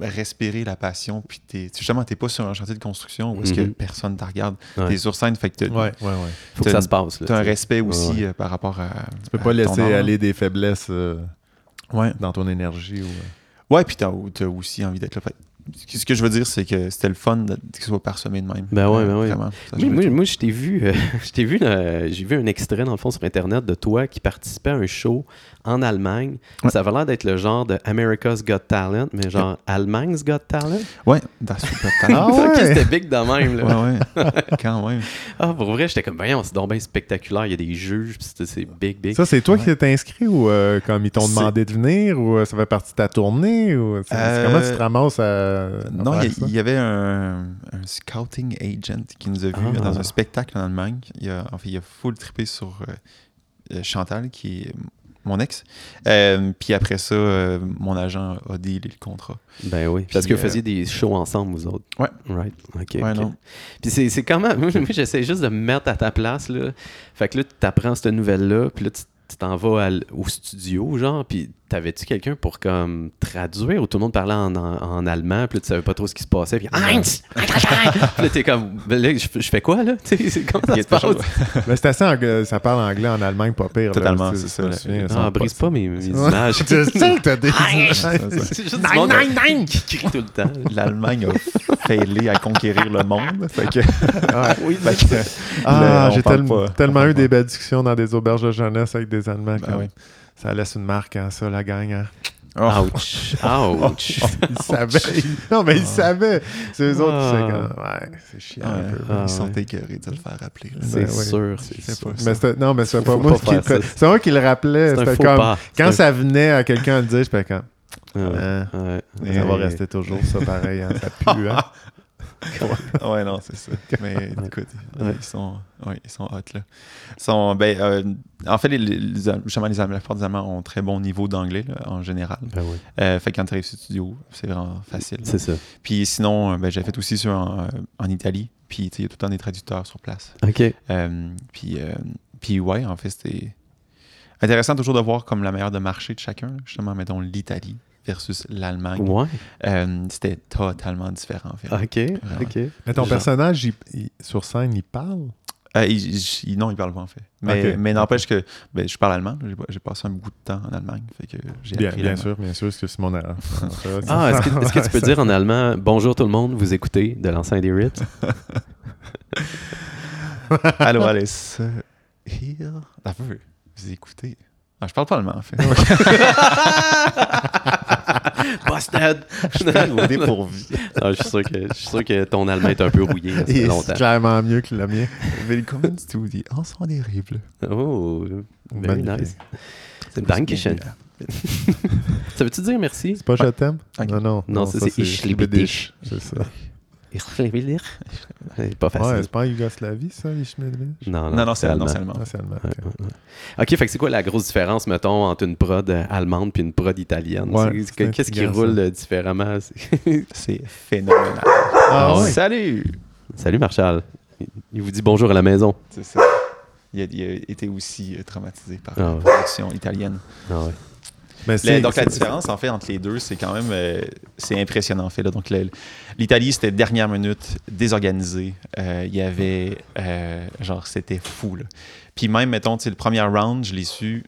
respirer la passion, puis t'es, tu- justement, t'es pas sur un chantier de construction où est-ce que Mhm. personne te regarde. Ouais. T'es sur scène, fait que t'as, Ouais, ouais, ouais. Faut que ça se passe. là, t'as un respect aussi Ouais. euh, par rapport à. Tu peux pas laisser aller des faiblesses euh, Ouais. dans ton énergie. Ou, euh. Ouais, puis t'as, t'as aussi envie d'être là. Fait ce que je veux dire, c'est que c'était le fun de, ce soit parsemé de même. Ben ouais, Euh, ben ouais. Vraiment. Ça, Oui, moi, moi, je t'ai vu, euh, je t'ai vu, euh, j'ai vu un extrait dans le fond sur internet de toi qui participait à un show en Allemagne. Ouais. Ça avait l'air d'être le genre de America's Got Talent, mais genre Allemag's Got Talent? Ouais, dans Super Ah Talent. ouais? Ok, c'était big de même. Là. ouais, ouais. Quand même. Ah, pour vrai, j'étais comme, voyons, c'est donc bien spectaculaire. Il y a des juges, c'est- c'est big, big. Ça, c'est toi Ouais. qui t'es inscrit ou euh, comme ils t'ont demandé de venir ou euh, ça fait partie de ta tournée ou Euh, comment tu te ramasses à. À Non, il y, avait un, un scouting agent qui nous a vus Ah. dans un spectacle en Allemagne. Il a, en fait, il a full trippé sur euh, euh, Chantal, qui est mon ex. Euh, puis après ça, euh, mon agent a dealé le contrat. Ben oui. Parce que vous euh, faisiez des shows ensemble, vous autres. Ouais. Right. OK. Ouais, ok. non. Puis c'est. Moi, moi, j'essaie juste de me mettre à ta place, là. Fait que là, tu apprends cette nouvelle-là, puis là, tu tu t'en vas au studio, genre, puis t'avais-tu quelqu'un pour comme traduire ou tout le monde parlait en, en, en allemand, puis là, tu savais pas trop ce qui se passait, puis Heinz! Heinz! Puis là, t'es comme, ben là, je, je fais quoi, là? C'est comment ça se passe? Mais c'est assez anglais, ça parle anglais en Allemagne, pas pire. Totalement, c'est ça, Ah, ça brise pas mes, images. Sais que t'as des Heinz! images. C'est juste du monde qui crie tout le temps. L'Allemagne a failé à conquérir le monde. Fait que, Ouais. Oui, fait que, Ah, j'ai tellement eu des belles discussions dans des auberges de jeunesse avec des Allemands. Ben comme- oui. Ça laisse une marque, hein, ça, la gang. hein. Oh. Ouch! Ouch! Ils savaient. Non, mais ils Ah. savaient. C'est eux autres qui Ah. c'est comme, Ouais, c'est chiant un Ouais, peu. Ah, ils sont ouais. écœurés de le faire rappeler. C'est Ben sûr, Je c'est sûr. pas. Mais c'était- non, mais c'est pas moi qui le ça. C'est moi qui le rappelait. C'est un C'était faux comme pas. quand ça venait à quelqu'un le dire, j'étais comme un- Ouais, Hein, ouais. ça va rester toujours ça pareil, hein, ça pue. Hein? ouais, non, c'est ça. Mais écoute, Ouais. ils, sont, ouais, ils sont hot, là. Ils sont, ben, euh, en fait, les, les, les- justement, les Allemands, des Allemands ont très bon niveau d'anglais, en général. Ben oui, Euh, fait que quand tu arrives sur le studio, c'est vraiment facile. c'est ça. Puis sinon, euh, ben, j'ai fait aussi ça en, en Italie. Puis, il y a tout le temps des traducteurs sur place. OK. Euh, puis, puis, ouais, en fait, c'était intéressant toujours de voir comme la meilleure de marché de chacun. Justement, mettons l'Italie versus l'Allemagne. Ouais. Euh, c'était totalement différent, en fait. OK. Vraiment. OK. Mais ton Genre- personnage, il- il- sur scène, il parle? Euh, il- il- non, il parle pas en fait. Mais, n'empêche que ben, je parle allemand. J'ai, passé un bout de temps en Allemagne. Fait que j'ai Bien, appris bien sûr, bien sûr, parce que c'est mon erreur. Ah, est-ce que, est-ce que tu peux dire en allemand Bonjour tout le monde, vous écoutez de l'enceinte des Ritz Allô, Alice. Here. Ah, peu. Vous écoutez. Ah, je parle pas allemand en fait. Busted je suis au dépourvu. Je, suis sûr que, je suis sûr que ton allemand est un peu rouillé. Ça c'est clairement mieux que le mien. Willkommen zu die Ensemble des Ribles. Oh, very Magnifique. nice. Dankeschön. Ça veut-tu dire merci? C'est pas je t'aime? Ok. Non, non. Non, ça, c'est Ich liebe dich. C'est ça. C'est pas Ouais, facile. c'est pas en Yougoslavie, ça, dich? Non, Non, non, c'est allemand. allemand. Ah, ok. ouais, ouais. Ok, fait que c'est quoi la grosse différence, mettons, entre une prod euh, allemande puis une prod italienne? Qu'est-ce qui roule ça. euh, différemment? C'est- phénoménal. Ah ouais? Salut! Salut Marshall. Il vous dit bonjour à la maison. C'est ça. Il a, il a été aussi euh, traumatisé par Ah la ouais. production italienne. Ah ouais. Mais Le- c'est- donc la différence en fait entre les deux, c'est quand même euh, c'est impressionnant en fait. là. Donc l'Italie c'était dernière minute, désorganisé. Euh, Il y avait euh, genre c'était fou. Là. Puis même mettons le premier round, je l'ai su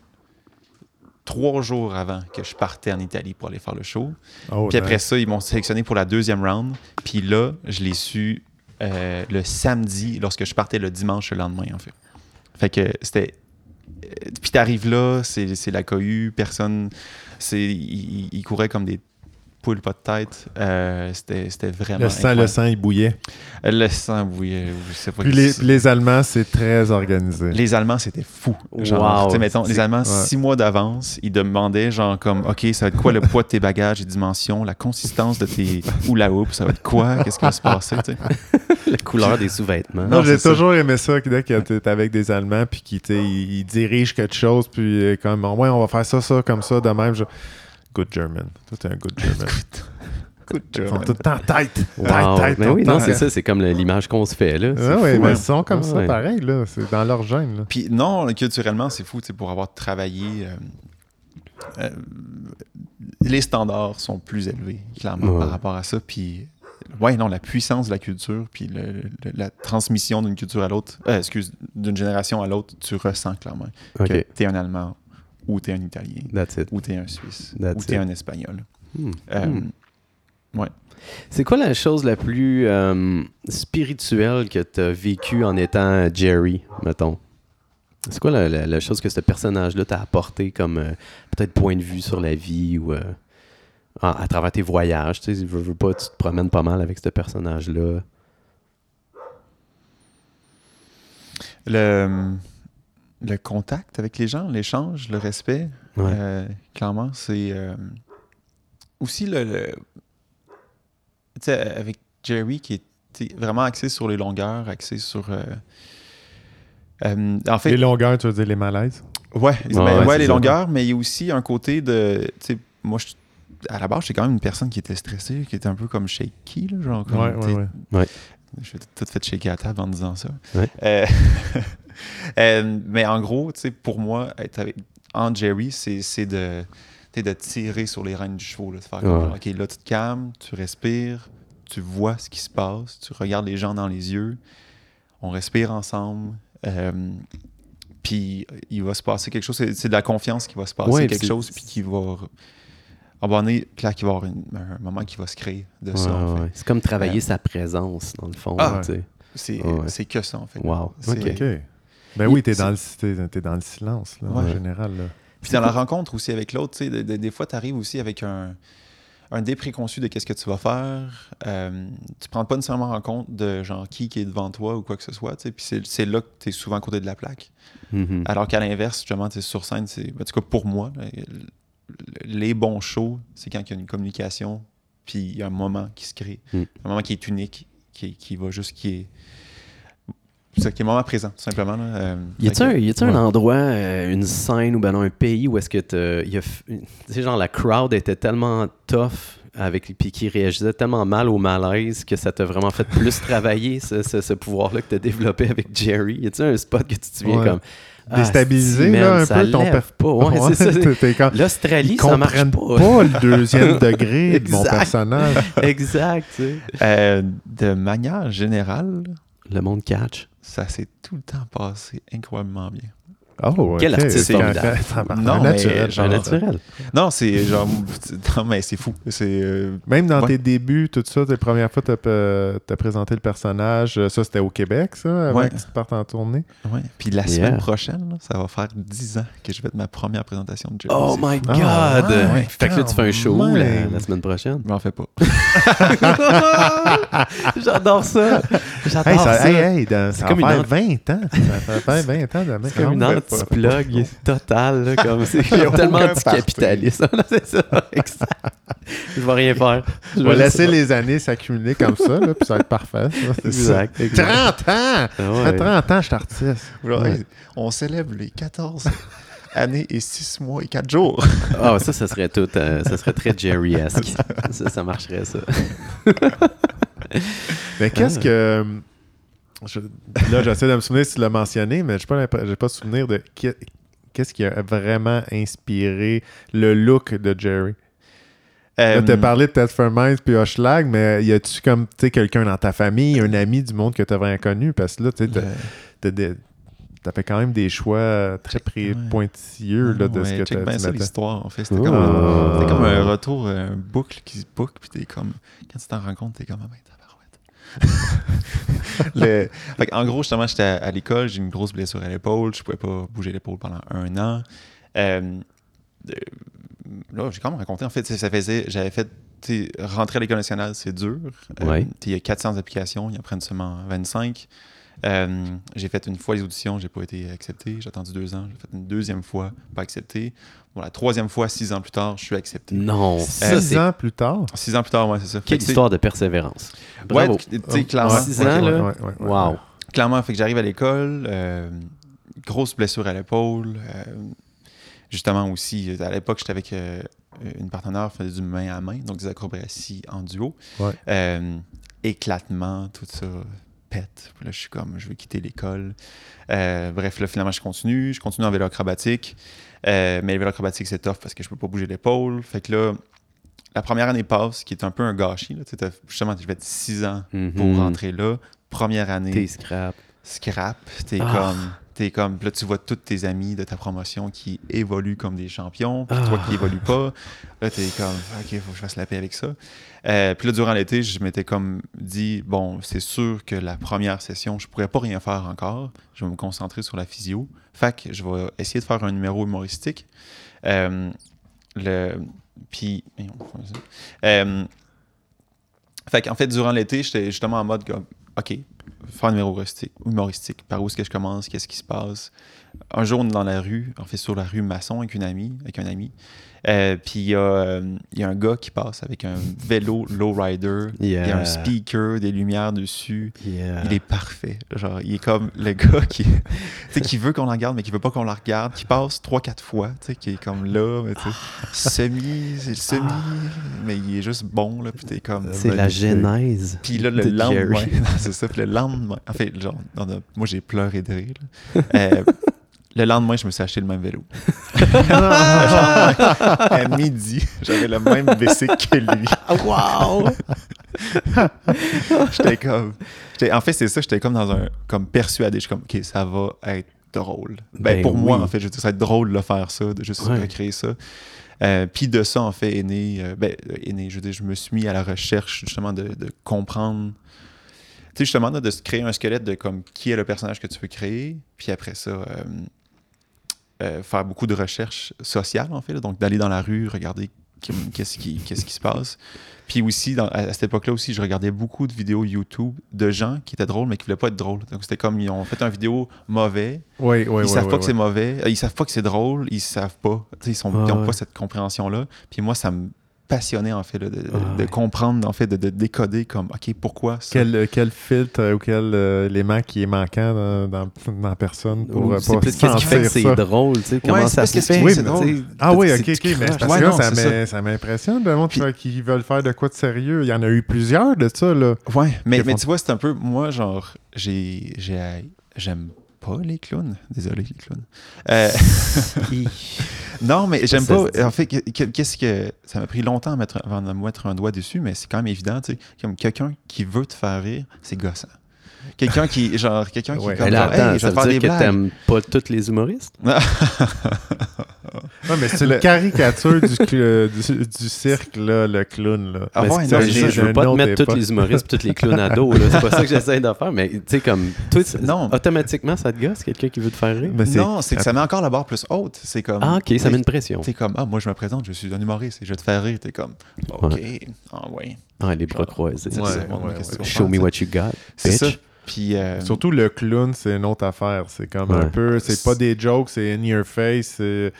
trois jours avant que je partais en Italie pour aller faire le show. Oh, Puis après nice. ça, ils m'ont sélectionné pour la deuxième round. Puis là, je l'ai su le samedi lorsque je partais le dimanche le lendemain, en fait. Fait que c'était. Puis t'arrives là, c'est la cohue, personne. c'est Il, il courait comme des poule, pas de tête. Euh, c'était, vraiment. Le sang, le sang, il bouillait. Le sang bouillait. Je sais pas Puis qui les, puis les Allemands, c'est très organisé. Les Allemands, c'était fou. Genre, Wow. tu sais, mettons, les Allemands, ouais. six mois d'avance, ils demandaient, genre, comme, OK, ça va être quoi le poids de tes bagages et dimensions, la consistance de tes hula hoop, ça va être quoi, qu'est-ce qui va se passer, tu sais? La couleur des sous-vêtements. Non, Non, j'ai ça. toujours aimé ça, dès que t'es avec des Allemands, puis qu'ils ils, ils dirigent quelque chose, puis euh, comme, ouais, on va faire ça, ça, comme ça, de même. je- Good German. Toi, t'es un good German. Good sont tout le temps tête. Tête, Wow. tête, Mais tout oui, non, c'est ça, c'est comme l'image qu'on se fait là. C'est Ah ouais, fou, mais hein. ils sont comme Ah ça, ouais. pareil, là. C'est dans leur gène, là. Puis non, culturellement, c'est fou, tu sais, pour avoir travaillé. euh, euh, les standards sont plus élevés, clairement, Ouais. par rapport à ça. Puis, ouais, non, la puissance de la culture, puis le- le- la transmission d'une culture à l'autre, euh, excuse, d'une génération à l'autre, tu ressens clairement que OK, t'es un Allemand, ou t'es un Italien, that's it. ou t'es un Suisse, That's ou t'es it. un Espagnol. Hmm. Euh, Hmm. Ouais. C'est quoi la chose la plus euh, spirituelle que tu as vécue en étant Jerry, mettons? C'est quoi la, la- la chose que ce personnage-là t'a apporté comme euh, peut-être point de vue sur la vie ou à travers tes voyages? Tu sais, veux, veux pas, tu te promènes pas mal avec ce personnage-là. Le, le contact avec les gens, l'échange, le respect, Ouais. Euh, clairement, c'est euh, aussi le. le- tu sais, avec Jerry qui est vraiment axé sur les longueurs, axé sur. euh, en fait, Les longueurs, tu veux dire les malaises? ouais, ben, ouais, les ça. longueurs, mais il y a aussi un côté de. Tu sais, moi, je- à la base, j'étais quand même une personne qui était stressée, qui était un peu comme shaky, là, genre. Comme, Ouais, ouais, ouais. je vais tout fait shaker à table en disant ça. Ouais. Euh, euh, mais en gros, tu sais, pour moi, être avec, en Jerry, c'est c'est de, tu sais, de tirer sur les rênes du chevaux. Là, de faire comme, Ouais. genre, OK, là, tu te calmes, tu respires, tu vois ce qui se passe, tu regardes les gens dans les yeux, on respire ensemble. euh, puis il va se passer quelque chose, c'est c'est de la confiance qui va se passer Ouais, quelque chose, puis qui va. À un moment donné, clair qu'il va y avoir une- un moment qui va se créer de ça. Ouais, en fait. ouais. C'est comme travailler Euh, sa présence, dans le fond. Ah, tu sais. C'est que ça, en fait. Wow. C'est- OK. Ben oui, t'es c'est- dans, le, t'es, t'es dans le silence, là, en général. Là. Puis dans la rencontre aussi avec l'autre, tu sais, de- de- des fois, tu arrives aussi avec un, un dé préconçu de qu'est-ce que tu vas faire. Euh, tu prends pas nécessairement en compte de genre qui, qui est devant toi ou quoi que ce soit. tu sais. Puis c'est, c'est là que tu es souvent à côté de la plaque. Mhm. Alors qu'à l'inverse, justement, tu sur scène, c'est, en tout cas pour moi, les bons shows, c'est quand il y a une communication, puis il y a un moment qui se crée. Mm. Un moment qui est unique, qui, qui va juste, qui est. C'est qui est moment présent, tout simplement. Là. Euh, Y que- un, un endroit, euh, une scène ou ben non, un pays où est-ce que tu sais, genre la crowd était tellement tough avec puis qui réagissait tellement mal au malaise que ça t'a vraiment fait plus travailler ce, ce- ce pouvoir-là que t'as développé avec Jerry? Y a-tu un spot que tu te souviens Ouais. comme ah, man, là, un peu ton per- pas. Ouais, c'est ça. L'Australie, ça marche pas. pas le deuxième degré de mon personnage. exact. tu sais. Euh, de manière générale, Le monde catch. Ça s'est tout le temps passé incroyablement bien. Oh, Quel artiste C'est formidable. un- Non, mais naturel. genre- Un naturel. Non, c'est genre. Non, mais c'est fou. C'est. euh, Même dans Ouais. tes débuts, tout ça, tes premières fois, tu as, présenté le personnage. euh, Ça, c'était au Québec, ça, avant Ouais. que tu te partes en tournée? ouais. Puis la Yeah. semaine prochaine, là, ça va faire 10 ans que je vais être ma première présentation de Jerry. Oh my god! Ah, ouais, fait que là, tu fais un show la, la semaine prochaine. Je m'en fais pas. J'adore ça! J'adore Hey, ça! ça, hey, hey, dans- C'est ça comme va une faire anti- 20 ans. Ça va faire 20 ans demain. C'est comme une Ouais, anti-plug totale, là, comme c'est tellement anticapitaliste. C'est ça, exact. Je vais rien faire. Je vais laisser les années s'accumuler comme ça, là, puis ça va être parfait. ça, ça. Exact, exact. 30 ans! Ah Ça ouais. fait 30 ans que je suis artiste. Ouais. on célèbre les 14 années et 6 mois et 4 jours. Ah, ça, ça serait tout. euh, ça serait très Jerry-esque. ça, ça marcherait, ça. Mais qu'est-ce Ah. que. Je- là, j'essaie de me souvenir si tu l'as mentionné, mais je n'ai pas, pas souvenir de qu'est-ce qui a vraiment inspiré le look de Jerry. Là, tu as parlé de Ted Fermize puis Hochelag, mais y a-tu comme tu sais, quelqu'un dans ta famille, un ami du monde que tu as vraiment connu? Parce que là, tu sais, t'as- fait quand même des choix très pré- Ouais. pointilleux là, de Ouais, ce que check tu ça, l'histoire, en fait. C'était Oh. comme, un- c'était comme un retour, un boucle qui se boucle, puis t'es comme... Quand tu t'en rends compte, t'es comme... Ah ben. Le- fait en gros, justement, j'étais à, à l'école, j'ai une grosse blessure à l'épaule, je pouvais pas bouger l'épaule pendant un an. Euh, euh, là, j'ai quand même raconté, en fait, ça faisait... J'avais fait rentrer à l'École nationale, c'est dur. Euh, Ouais. Il y a 400 applications, ils en prennent seulement 25. Euh, j'ai fait une fois les auditions, j'ai pas été accepté. J'ai attendu deux ans. J'ai fait une deuxième fois, pas accepté. Bon, la troisième fois, six ans plus tard, je suis accepté. Non, ça, Six ans plus tard? Six ans plus tard, ouais, c'est ça. Quelle histoire de persévérance. Ouais, Bravo. tu sais, clairement. Ouais. Six ans, là? Wow. Clairement, fait que j'arrive à l'école, euh, grosse blessure à l'épaule. euh, justement aussi, à l'époque, j'étais avec euh, une partenaire, faisait du main à main, donc des acrobaties en duo. Ouais. Euh, éclatement, tout ça pète. Puis là, je suis comme, je veux quitter l'école. Euh, bref, là, finalement, je continue. Je continue en vélo acrobatique. Euh, mais le vélo acrobatique, c'est tough parce que je peux pas bouger l'épaule. Fait que là, la première année passe, qui est un peu un gâchis. Là. Justement, je vais être six ans pour Mhm. rentrer là. Première année, T'es scrap. scrap. T'es Ah. comme. T'es comme. Là, tu vois tous tes amis de ta promotion qui évoluent comme des champions, puis toi Ah. qui évolues pas. Là, t'es comme. OK, faut que je fasse la paix avec ça. Euh, puis là, durant l'été, je m'étais comme dit bon, c'est sûr que la première session, je pourrais pas rien faire encore. Je vais me concentrer sur la physio. Fait que je vais essayer de faire un numéro humoristique. Euh, le. Puis. Euh, fait qu'en fait, durant l'été, j'étais justement en mode comme, OK, faire un numéro humoristique, humoristique. Par où est-ce que je commence? Qu'est-ce qui se passe? Un jour, on est dans la rue, en fait, sur la rue Masson avec une amie, avec un ami. Euh, puis il y, a, euh, il y a un gars qui passe avec un vélo lowrider. Il y a Yeah. un speaker, des lumières dessus. Yeah. Il est parfait. Genre, il est comme le gars qui, qui veut qu'on la regarde, mais qui veut pas qu'on la regarde, qui passe trois, quatre fois, tu sais, qui est comme là, mais semi, c'est le semi, mais il est juste bon, là, puis comme... C'est la genèse. Puis là, le de lendemain, c'est ça, le lendemain, en fait, genre, on a- moi j'ai pleuré de rire. là. Euh, le lendemain, je me suis acheté le même vélo. à midi, j'avais le même bicycle que lui. Wow! J'étais comme. j'étais- En fait, c'est ça, j'étais comme dans un. Comme persuadé. Je suis comme, OK, ça va être drôle. Ben, Ben pour moi, en fait, je veux dire, ça va être drôle de faire ça, de juste Ouais. recréer ça. Euh, Puis de ça, en fait, est né. euh, ben, est né, je veux dire, je me suis mis à la recherche, justement, de, de comprendre. Tu sais, justement, là, de se créer un squelette de comme qui est le personnage que tu veux créer. Puis après ça. euh, euh, faire beaucoup de recherches sociales, en fait. là. donc, d'aller dans la rue, regarder qu'est-ce qui, qu'est-ce qui se passe. Puis aussi, dans- à, à cette époque-là aussi, je regardais beaucoup de vidéos YouTube de gens qui étaient drôles, mais qui voulaient pas être drôles. Donc, c'était comme, ils ont fait un vidéo mauvais, Oui, oui, oui. ils savent oui, pas que c'est mauvais, euh, ils savent pas que c'est drôle, ils savent pas. Ils sont- Ah ouais. pas cette compréhension-là. Puis moi, ça me passionnait, en fait, là, de, de- Ah de comprendre, en fait, de, de décoder comme, OK, pourquoi ça? Quel, euh, quel filtre euh, ou quel euh, élément qui est manquant dans, dans, dans la personne pour Ou euh, c'est pas plus qu'est-ce qui fait que sentir c'est ça? drôle, tu sais, Ouais, comment c'est ça se fait. Oui, mais- drôle. Ah oui, c'est ok, ok, mais crush. c'est parce Ouais, que là, non, ça m'impressionne le monde qui, veulent faire de quoi de sérieux. Il y en a eu plusieurs de ça, là. Ouais, mais, mais font- tu vois, c'est un peu. Moi, genre, j'ai. j'ai- J'aime pas les clowns. Désolé, les clowns. Euh. non, mais j'aime pas. En fait, que- que- qu'est-ce que. Ça m'a pris longtemps à mettre, avant de mettre un doigt dessus, mais c'est quand même évident, tu sais. Comme quelqu'un qui veut te faire rire, c'est gossant. Quelqu'un qui. Genre, quelqu'un qui. Ouais. comme là, genre, Hey, attends, je vais te faire des que blagues. t'aimes pas tous les humoristes? Ouais, mais c'est une caricature du, cl- du, du cirque, là, le clown. Là. Ah ouais, non, je, je veux pas te mettre tous les humoristes et tous les clowns à dos. là. C'est pas ça que j'essaie de faire, mais tu sais, comme, toi, Non. automatiquement, ça te gosse, quelqu'un qui veut te faire rire? Mais Non, c'est que ça met encore la barre plus haute. C'est comme. Ah, ok, ça met une pression. T'es comme, ah, moi, je me présente, je suis un humoriste et je vais te faire rire. T'es comme, OK. Ah, ouais. Ah, les bras croisés. Ouais. vas Show me what you got, C'est ça. Puis. euh, Surtout le clown, c'est une autre affaire. C'est comme un peu, c'est pas des jokes, c'est in your face. C'est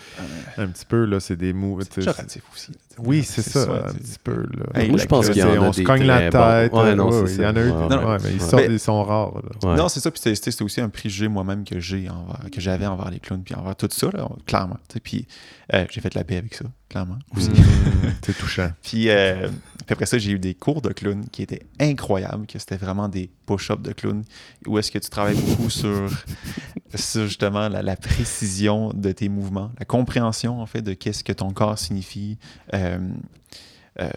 un petit peu, là, c'est des moves. C'est péjoratif aussi. Oui, c'est ça, un petit peu. Là. Hey, Moi, je pense qu'il y en C'est- a on se cogne la tête. Ouais, non, euh, Il y en a eu. Ouais, des- ouais. ouais, mais ils, sont, Mais- ils sont rares. là. Ouais. Non, c'est ça. Puis c'était- aussi un préjugé moi-même que j'ai envers, que j'avais envers les clowns, puis envers tout ça, là, clairement. Puis euh, j'ai fait la paix avec ça, clairement. aussi. Mm, c'est touchant. Puis, euh, puis après ça, j'ai eu des cours de clown qui étaient incroyables, que c'était vraiment des push-ups de clown, où est-ce que tu travailles beaucoup sur, sur justement la, la précision de tes mouvements, la compréhension en fait de qu'est-ce que ton corps signifie. Euh, euh,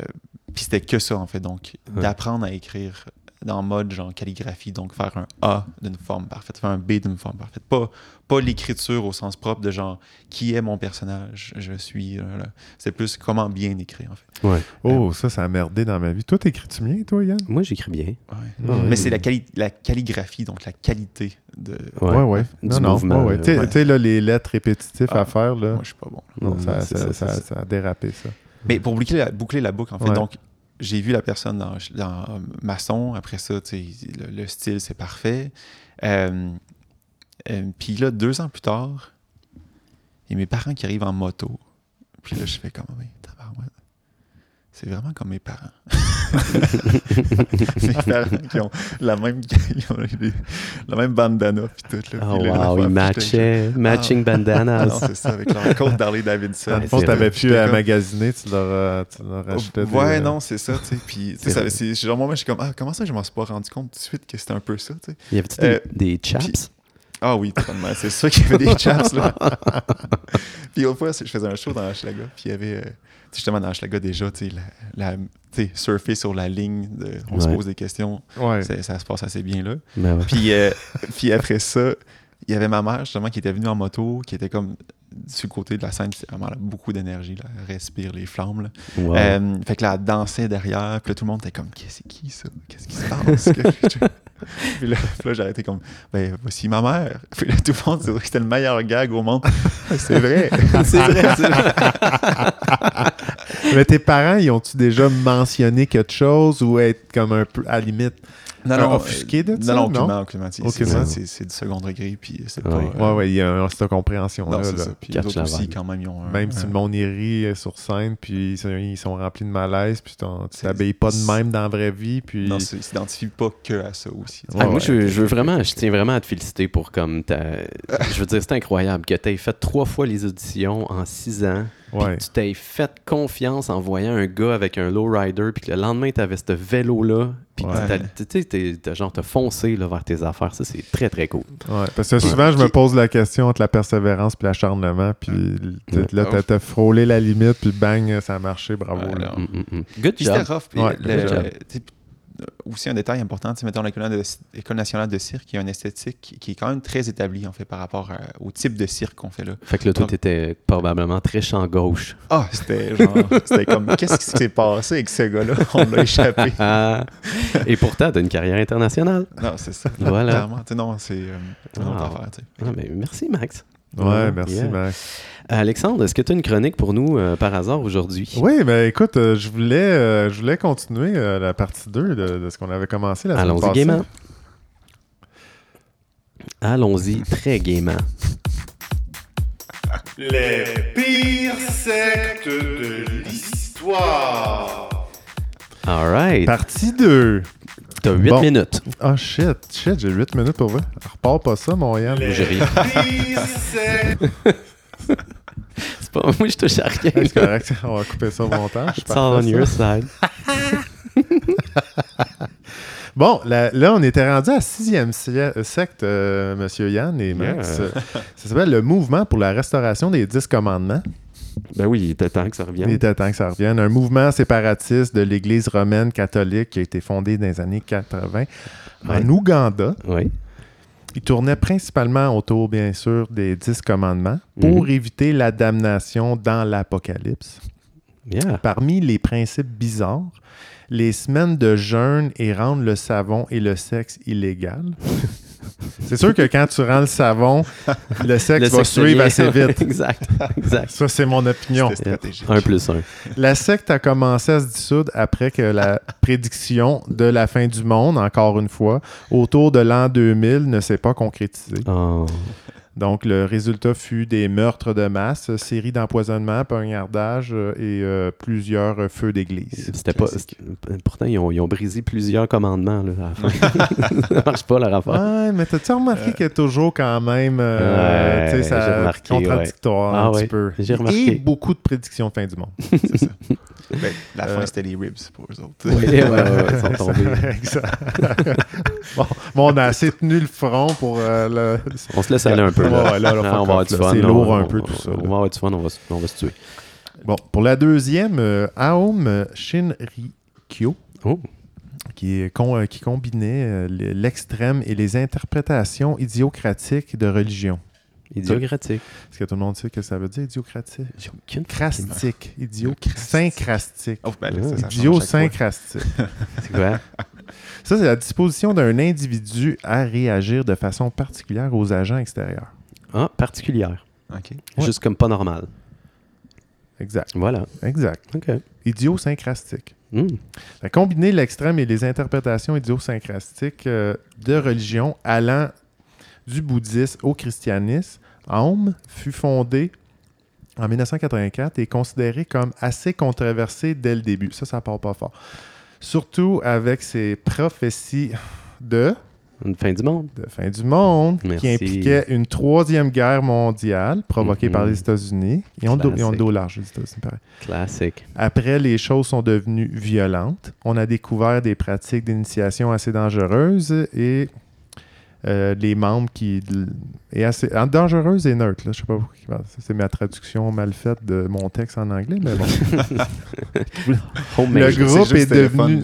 puis c'était que ça en fait, donc Ouais. d'apprendre à écrire dans mode genre calligraphie, donc faire un A d'une forme parfaite, faire un B d'une forme parfaite. Pas, pas l'écriture au sens propre de genre qui est mon personnage, je suis. euh. C'est plus comment bien écrire en fait. Ouais. Oh, ça, ça a merdé dans ma vie. Toi, t'écris-tu bien, toi, Yann? Moi, j'écris bien. Ouais. Ouais. Mais c'est la, quali- la calligraphie, donc la qualité de. Ouais. Ouais, ouais. Du Non, non. mouvement, ouais, euh, Tu sais- ouais. tu sais, là, les lettres répétitives Ah, à faire, là, Moi, je suis pas bon. non, ça, ça, ça, ça- c'est ça. ça a dérapé, ça. Mais pour boucler la, boucler la boucle, en fait, Ouais. donc j'ai vu la personne dans, dans maçon. Après ça, le, le style, c'est parfait. Euh, euh, Puis là, deux ans plus tard, il y a mes parents qui arrivent en moto. Puis là, je fais comme, tabarouette. C'est vraiment comme mes parents. mes parents qui ont la même, ils ont les- la même bandana. Puis tout. Là, Oh puis wow, ils matchaient. Matching Ah non, bandanas. c'est ça, avec leur côte d'Harley Davidson. Ouais, fond, c'est t'avais pu à comme- magasiner, tu leur, euh, tu leur achetais des, Ouais, euh, non, c'est ça, tu sais. Puis, tu sais, C'est ça- vrai. c'est genre, moi, je suis comme, ah, comment ça, je m'en suis pas rendu compte tout de suite que c'était un peu ça, tu sais. Y avait-tu Euh, des, des chaps? Ah oui, totalement. C'est sûr qu'il y avait des chaps, là. puis l'autre fois, je faisais un show dans Hochelaga, puis il y avait, euh, tu justement, dans Hochelaga, déjà, tu sais, la, la- surfer sur la ligne, de, on se pose des questions, Ouais. ça, se passe assez bien là. Ben ouais. Puis, euh, puis après ça, il y avait ma mère, justement, qui était venue en moto, qui était comme sur le côté de la scène, c'est vraiment a beaucoup d'énergie, là, elle respire les flammes. Là. Wow. Euh, fait que là, elle dansait derrière, puis là, tout le monde était comme, qu'est-ce c'est qui ça? Qu'est-ce qui se passe? puis là, là, j'ai arrêté comme, ben, voici ma mère. Puis là, tout le monde disait que c'était le meilleur gag au monde. c'est vrai. c'est vrai, c'est vrai. Mais tes parents, ils ont-tu déjà mentionné quelque chose ou être comme un peu à la limite Non, non, offusqué de euh, ça, Non, non, aucunement. C'est- c'est- C'est c'est du second degré, puis c'est Ouais. pas... Ouais, ouais, il y a un- cette c'est là. ça. Puis aussi, quand même, ils ont un... Même si le monde y rit euh, sur scène, puis ils sont, ils sont remplis de malaise, puis tu C'est- t'habilles pas de c'est- même dans la vraie vie, puis... Non, c'est- ils s'identifient pas que à ça aussi. Ah, Ouais, moi, je, ouais, je veux vraiment, je tiens vraiment à te féliciter pour comme ta... Je veux dire, c'est incroyable que tu aies fait trois fois les auditions en six ans. Puis Ouais. tu t'es fait confiance en voyant un gars avec un lowrider, puis que le lendemain, tu avais ce vélo-là, puis tu t'as genre, t'as foncé là, vers tes affaires. Ça, c'est très, très cool. Ouais, parce que souvent, je me Puis- pose la question entre la persévérance et l'acharnement, puis Ouais. là, t'as- t'as frôlé la limite, puis bang, ça a marché, bravo. Là. Mm, mm, mm. Good Puis job. c'était rough. Puis Ouais, le- euh, aussi un détail important, tu sais, mettons l'école, de- nationale de cirque, qui a une esthétique qui, est quand même très établie en fait par rapport à- au type de cirque qu'on fait là. Fait que là, toi, t'étais probablement très champ gauche. Ah, c'était genre, c'était comme, qu'est-ce qui s'est passé avec ce gars-là? On l'a échappé. Ah. Et pourtant, t'as une carrière internationale. Non, c'est ça. Voilà. Clairement, tu sais, non, c'est euh, une autre Wow. affaire, tu sais. Ah, ben, merci, Max. Ouais, merci, Yeah. Max. Alexandre, est-ce que tu as une chronique pour nous euh, par hasard aujourd'hui? Oui, mais écoute, euh, je voulais, euh, je voulais continuer euh, la partie 2 de, de ce qu'on avait commencé la semaine Allons-y passée. gaiement. Allons-y très gaiement. Les pires sectes de l'histoire. All right. Partie 2. T'as 8 Bon. minutes. Oh shit, shit, j'ai 8 minutes pour vrai. Repars pas ça, mon Yann. Les pires sectes. Pas moi, je touche à rien. C'est correct, on va couper ça au montage. It's all on your side. Bon, là, là, on était rendu à sixième secte, euh, Monsieur Yann et Max. Yeah. Ça s'appelle le Mouvement pour la restauration des dix commandements. Ben oui, il était temps que ça Il revienne. était temps que ça revienne. Un mouvement séparatiste de l'Église romaine catholique qui a été fondé dans les années 80 en. Ouganda. Oui. Il tournait principalement autour, bien sûr, des dix commandements pour Mhm. éviter la damnation dans l'Apocalypse. Yeah. Parmi les principes bizarres, les semaines de jeûne et rendre le savon et le sexe illégal. C'est sûr que quand tu rends le savon, le sexe Le va sexe suivre assez vite. exact. Exact. Ça, c'est mon opinion. Un plus un. La secte a commencé à se dissoudre après que la prédiction de la fin du monde, encore une fois, autour de l'an 2000 ne s'est pas concrétisée. Oh. Donc, le résultat fut des meurtres de masse, séries d'empoisonnements, poignardages euh, et euh, plusieurs euh, feux d'église. C'était pas. Pourtant, ils ont, ils ont brisé plusieurs commandements là, à la fin. ça marche pas leur affaire. Ouais, mais t'as-tu remarqué qu'il y a toujours quand même euh, Ouais, tu sais, ça- j'ai remarqué, contradictoire ouais. un Ah petit peu. j'ai Et beaucoup de prédictions de fin du monde. C'est ça. Ben, la fin, Euh, c'était les ribs pour eux autres. Oui, ouais, ouais, ouais, ils sont tombés. exact. bon, bon, on a assez tenu le front pour euh, le... On se laisse aller un peu. Là. ouais, là, on va avoir du fun. C'est lourd On- un peu, on- tout ça, On là. va avoir du fun, on va, se- on va se tuer. Bon, pour la deuxième, euh, Aum Shinrikyo, Oh. qui, euh, qui combinait euh, le- l'extrême et les interprétations idiocratiques de religion. Idiocratique. Est-ce que tout le monde sait ce que ça veut dire, idiocratique? Crastique. Idio... Crastique. Syncrastique. Oh, ben. Idiosyncrastique. C'est quoi? Ça, c'est la disposition d'un individu à réagir de façon particulière aux agents extérieurs. Ah, particulière. OK. Ouais. Juste comme pas normal. Exact. Voilà. Exact. OK. Idiosyncrastique. Hmm. Combiner l'extrême et les interprétations idiosyncrasiques euh, de religions allant du bouddhisme au christianisme, Aum fut fondé en 1984 et considéré comme assez controversé dès le début. Ça, ça part pas fort. Surtout avec ses prophéties de, Une fin du monde. de fin du monde Merci. qui impliquait une troisième guerre mondiale provoquée par les États-Unis. Ils ont, le dos large, les États-Unis, pareil. Classique. Après, les choses sont devenues violentes. On a découvert des pratiques d'initiation assez dangereuses et euh, les membres qui. Et assez, dangereuses et neutres. Là. Je sais pas pourquoi. ça, C'est ma traduction mal faite de mon texte en anglais, mais bon. Le groupe est devenu.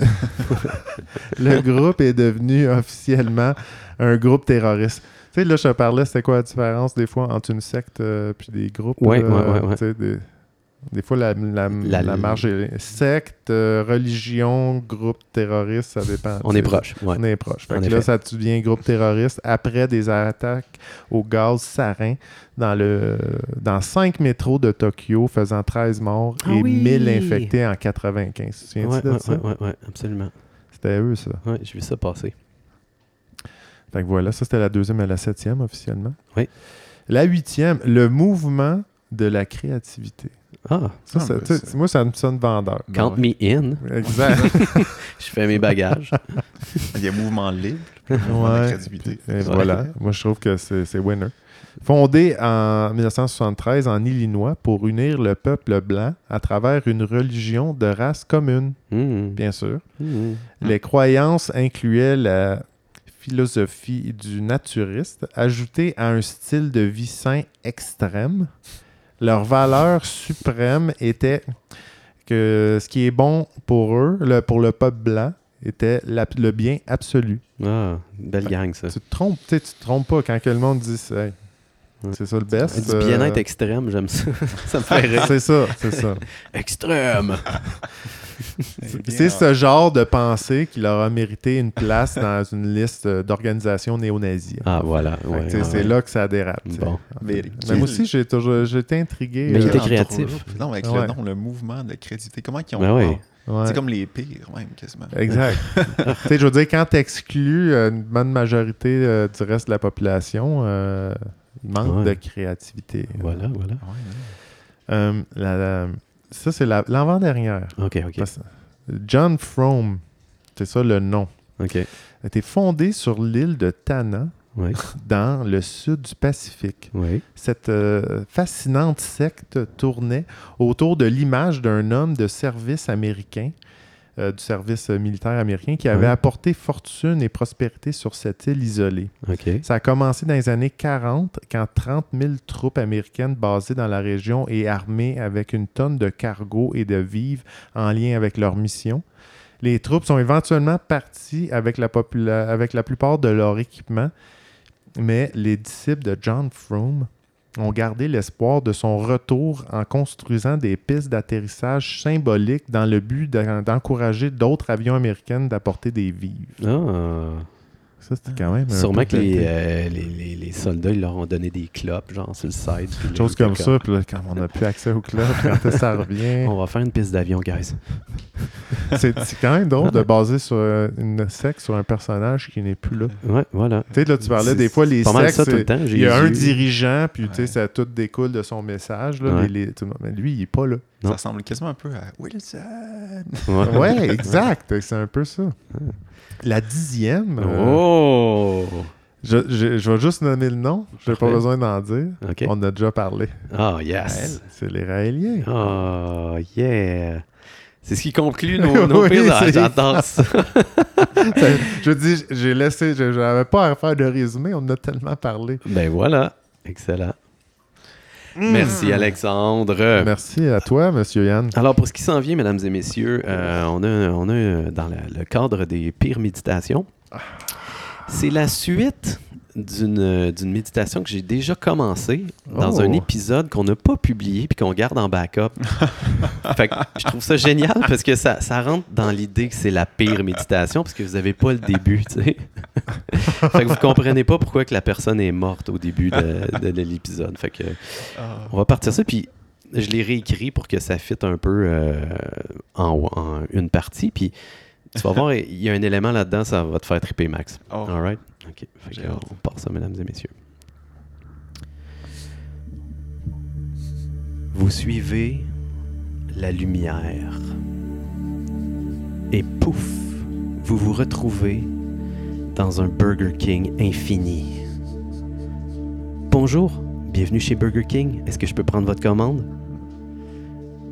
le groupe est devenu officiellement un groupe terroriste. Tu sais, là, je te parlais, c'était quoi la différence des fois entre une secte et puis des groupes? Ouais, euh, ouais, ouais. Des, fois, la, la, La- la marge est secte, euh, religion, groupe terroriste, ça dépend. On est proche. Ouais. On est proche. Fait que là, ça devient groupe terroriste après des attaques au gaz sarin dans, le, dans cinq métros de Tokyo, faisant 13 morts Ah et oui! 1000 infectés en 95. Tu Ouais, de ouais, ça? ouais, absolument. C'était eux, ça. Ouais, j'ai vu ça passer. Fait que voilà, ça c'était la deuxième et la septième officiellement. Oui. La huitième, le mouvement de la créativité. Ah, Ça, moi, ça me sonne vendeur. count me in. Exact. Je fais mes bagages. Il y a mouvement libre, mouvement de Ouais. créativité. Et voilà. Moi, je trouve que c'est c'est winner. Fondé en 1973 en Illinois pour unir le peuple blanc à travers une religion de race commune, Hmm. bien sûr. Hmm. Les croyances incluaient la philosophie du naturiste, ajoutée à un style de vie sain extrême. Leur valeur suprême était que ce qui est bon pour eux, le- pour le peuple blanc, était la- le bien absolu. Ah, belle gang, ça. Tu te trompes, tu sais, tu te trompes pas quand que le monde dit Hey, Ouais. C'est ça le best. Du bien-être euh, extrême, j'aime ça. ça me fait rire. c'est ça, c'est ça. Extrême! C'est ce genre de pensée qui leur a mérité une place dans une liste euh, d'organisations néo-nazies. Ah, voilà. Ouais, ouais, c'est ouais. là que ça dérape. Bon. Mais moi aussi, j'ai toujours j'ai été intrigué. Mais il euh, était créatif. Non, avec Ouais. le nom, le mouvement de la créativité. Comment ils ont. Ben oui. ouais. C'est comme les pires, même, quasiment. Exact. tu sais, je veux dire, quand tu exclus une bonne majorité euh, du reste de la population, euh, manque Ouais. de créativité. Voilà, voilà. Ouais, ouais. Euh, la- la- ça, c'est la- l'avant-dernière. OK, OK. Parce- John Fromm, c'est ça le nom, OK. a été fondé sur l'île de Tana, Oui, dans le sud du Pacifique. oui. Cette euh, fascinante secte tournait autour de l'image d'un homme de service américain, euh, du service militaire américain, qui avait Ouais. apporté fortune et prospérité sur cette île isolée. Ça a commencé dans les années 40, quand 30 000 troupes américaines basées dans la région et armées avec une tonne de cargo et de vivres en lien avec leur mission. Les troupes sont éventuellement parties avec la, popula- avec la plupart de leur équipement, mais les disciples de John Froome ont gardé l'espoir de son retour en construisant des pistes d'atterrissage symboliques dans le but d'en- d'encourager d'autres avions américains d'apporter des vivres. Ah. Ça, c'était quand même Sûrement que les, euh, les, les, les soldats, ils leur ont donné des clopes, genre sur le side. là, Chose comme ça, puis là, quand on n'a plus accès au club, quand ça revient. On va faire une piste d'avion, guys. C'est quand même drôle de baser sur une secte sur un personnage qui n'est plus là. Ouais, voilà. Tu sais, là, tu parlais des fois, les pas mal sectes, ça tout le c'est- temps. il y a un dirigeant, puis tu sais, ça tout découle de son message. Là, Ouais. les- mais lui, il n'est pas là. Non. Ça ressemble quasiment un peu à Wilson. Ouais. Ouais, exact. C'est un peu ça. La dixième, euh, Oh! je, je- je vais juste nommer le nom. Je n'ai pas besoin d'en dire. On en a déjà parlé. Ah, yes! C'est les Raéliens. Oh, yeah! C'est ce qui conclut nos, nos Oui, pires J'adore. Ça- je dis, j'ai laissé, je n'avais pas à faire de résumé, on en a tellement parlé. Ben voilà. Excellent. Merci, Alexandre. Merci à toi, Monsieur Yann. Alors, pour ce qui s'en vient, mesdames et messieurs, euh, on a, on a euh, dans la- le cadre des pires méditations, c'est la suite d'une euh, d'une méditation que j'ai déjà commencée dans Oh. un épisode qu'on n'a pas publié puis qu'on garde en backup. fait que je trouve ça génial parce que ça, ça rentre dans l'idée que c'est la pire méditation parce que vous n'avez pas le début, tu sais. fait que vous comprenez pas pourquoi que la personne est morte au début de, de- de l'épisode. Fait que on va partir ça. Puis je l'ai réécrit pour que ça fitte un peu euh, en, en une partie. Puis tu vas voir, il y a un élément là-dedans, ça va te faire triper, Max. Oh. All right? OK. Fait que, on part ça, mesdames et messieurs. Vous suivez la lumière. Et pouf, vous vous retrouvez dans un Burger King infini. Bonjour, bienvenue chez Burger King. Est-ce que je peux prendre votre commande?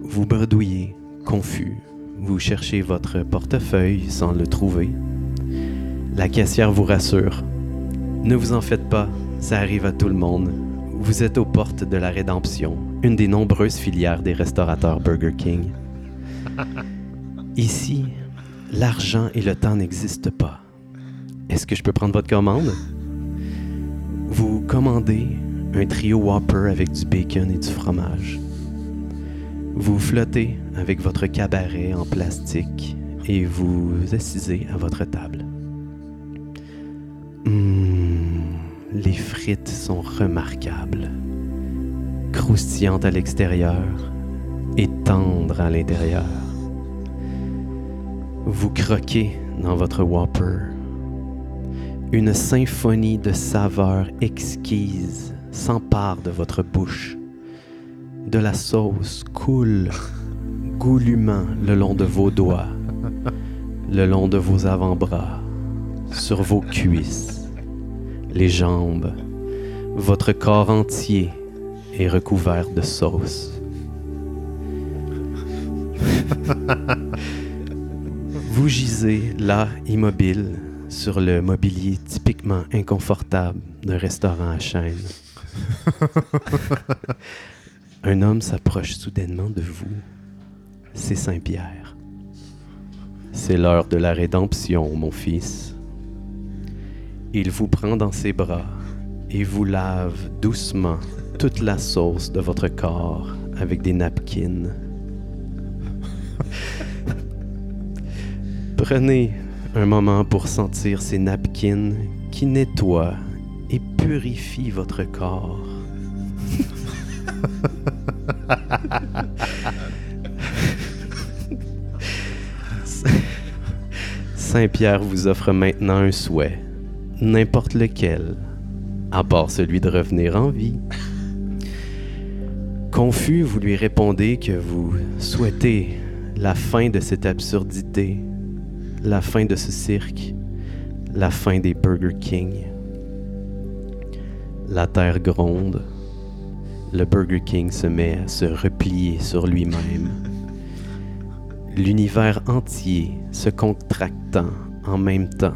Vous bredouillez, confus. Vous cherchez votre portefeuille sans le trouver. La caissière vous rassure. Ne vous en faites pas, ça arrive à tout le monde. Vous êtes aux portes de la rédemption, une des nombreuses filières des restaurateurs Burger King. Ici, l'argent et le temps n'existent pas. Est-ce que je peux prendre votre commande? Vous commandez un trio Whopper avec du bacon et du fromage. Vous flottez avec votre cabaret en plastique et vous assisez à votre table. Mmh, les frites sont remarquables, croustillantes à l'extérieur et tendres à l'intérieur. Vous croquez dans votre Whopper. Une symphonie de saveurs exquises s'empare de votre bouche. De la sauce coule goulûment le long de vos doigts, le long de vos avant-bras, sur vos cuisses, les jambes. Votre corps entier est recouvert de sauce. Vous gisez là, immobile, sur le mobilier typiquement inconfortable d'un restaurant à chaîne. Un homme s'approche soudainement de vous. C'est Saint-Pierre. C'est l'heure de la rédemption, mon fils. Il vous prend dans ses bras et vous lave doucement toute la sauce de votre corps avec des napkins. Prenez un moment pour sentir ces napkins qui nettoient et purifient votre corps. Saint-Pierre vous offre maintenant un souhait, n'importe lequel, à part celui de revenir en vie. Confus, vous lui répondez que vous souhaitez la fin de cette absurdité, la fin de ce cirque, la fin des Burger King. La terre gronde, le Burger King se met à se replier sur lui-même. L'univers entier se contractant en même temps,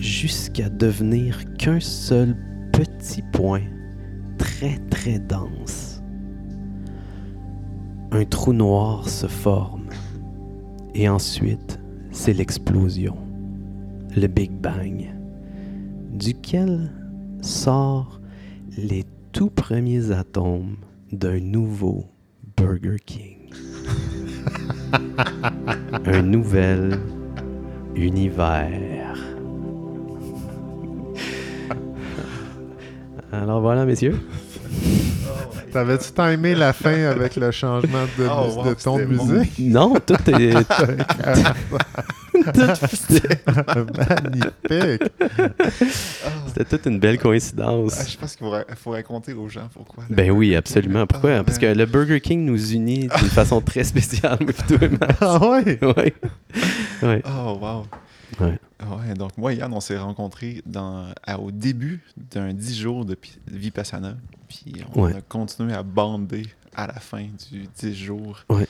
jusqu'à devenir qu'un seul petit point très très dense. Un trou noir se forme et ensuite c'est l'explosion, le Big Bang, duquel sort les tout premiers atomes d'un nouveau Burger King. Un nouvel univers. Alors voilà, messieurs. T'avais-tu timé la fin avec le changement de, Oh, wow, de ton bon. musique? Non, tout est. Magnifique! C'était toute une belle Ah, coïncidence. je pense qu'il faut, ra- faut raconter aux gens pourquoi. Ben oui, absolument. King. Pourquoi? Ah, Parce que man. le Burger King nous unit d'une façon très spéciale. Ah ouais? Ouais. Ouais. Oh, wow. Ouais. Ouais, donc moi et Yann, on s'est rencontrés dans, à- au début d'un 10 jours de Vipassana. Puis on Ouais. a continué à bander à la fin du 10 jours. Ouais.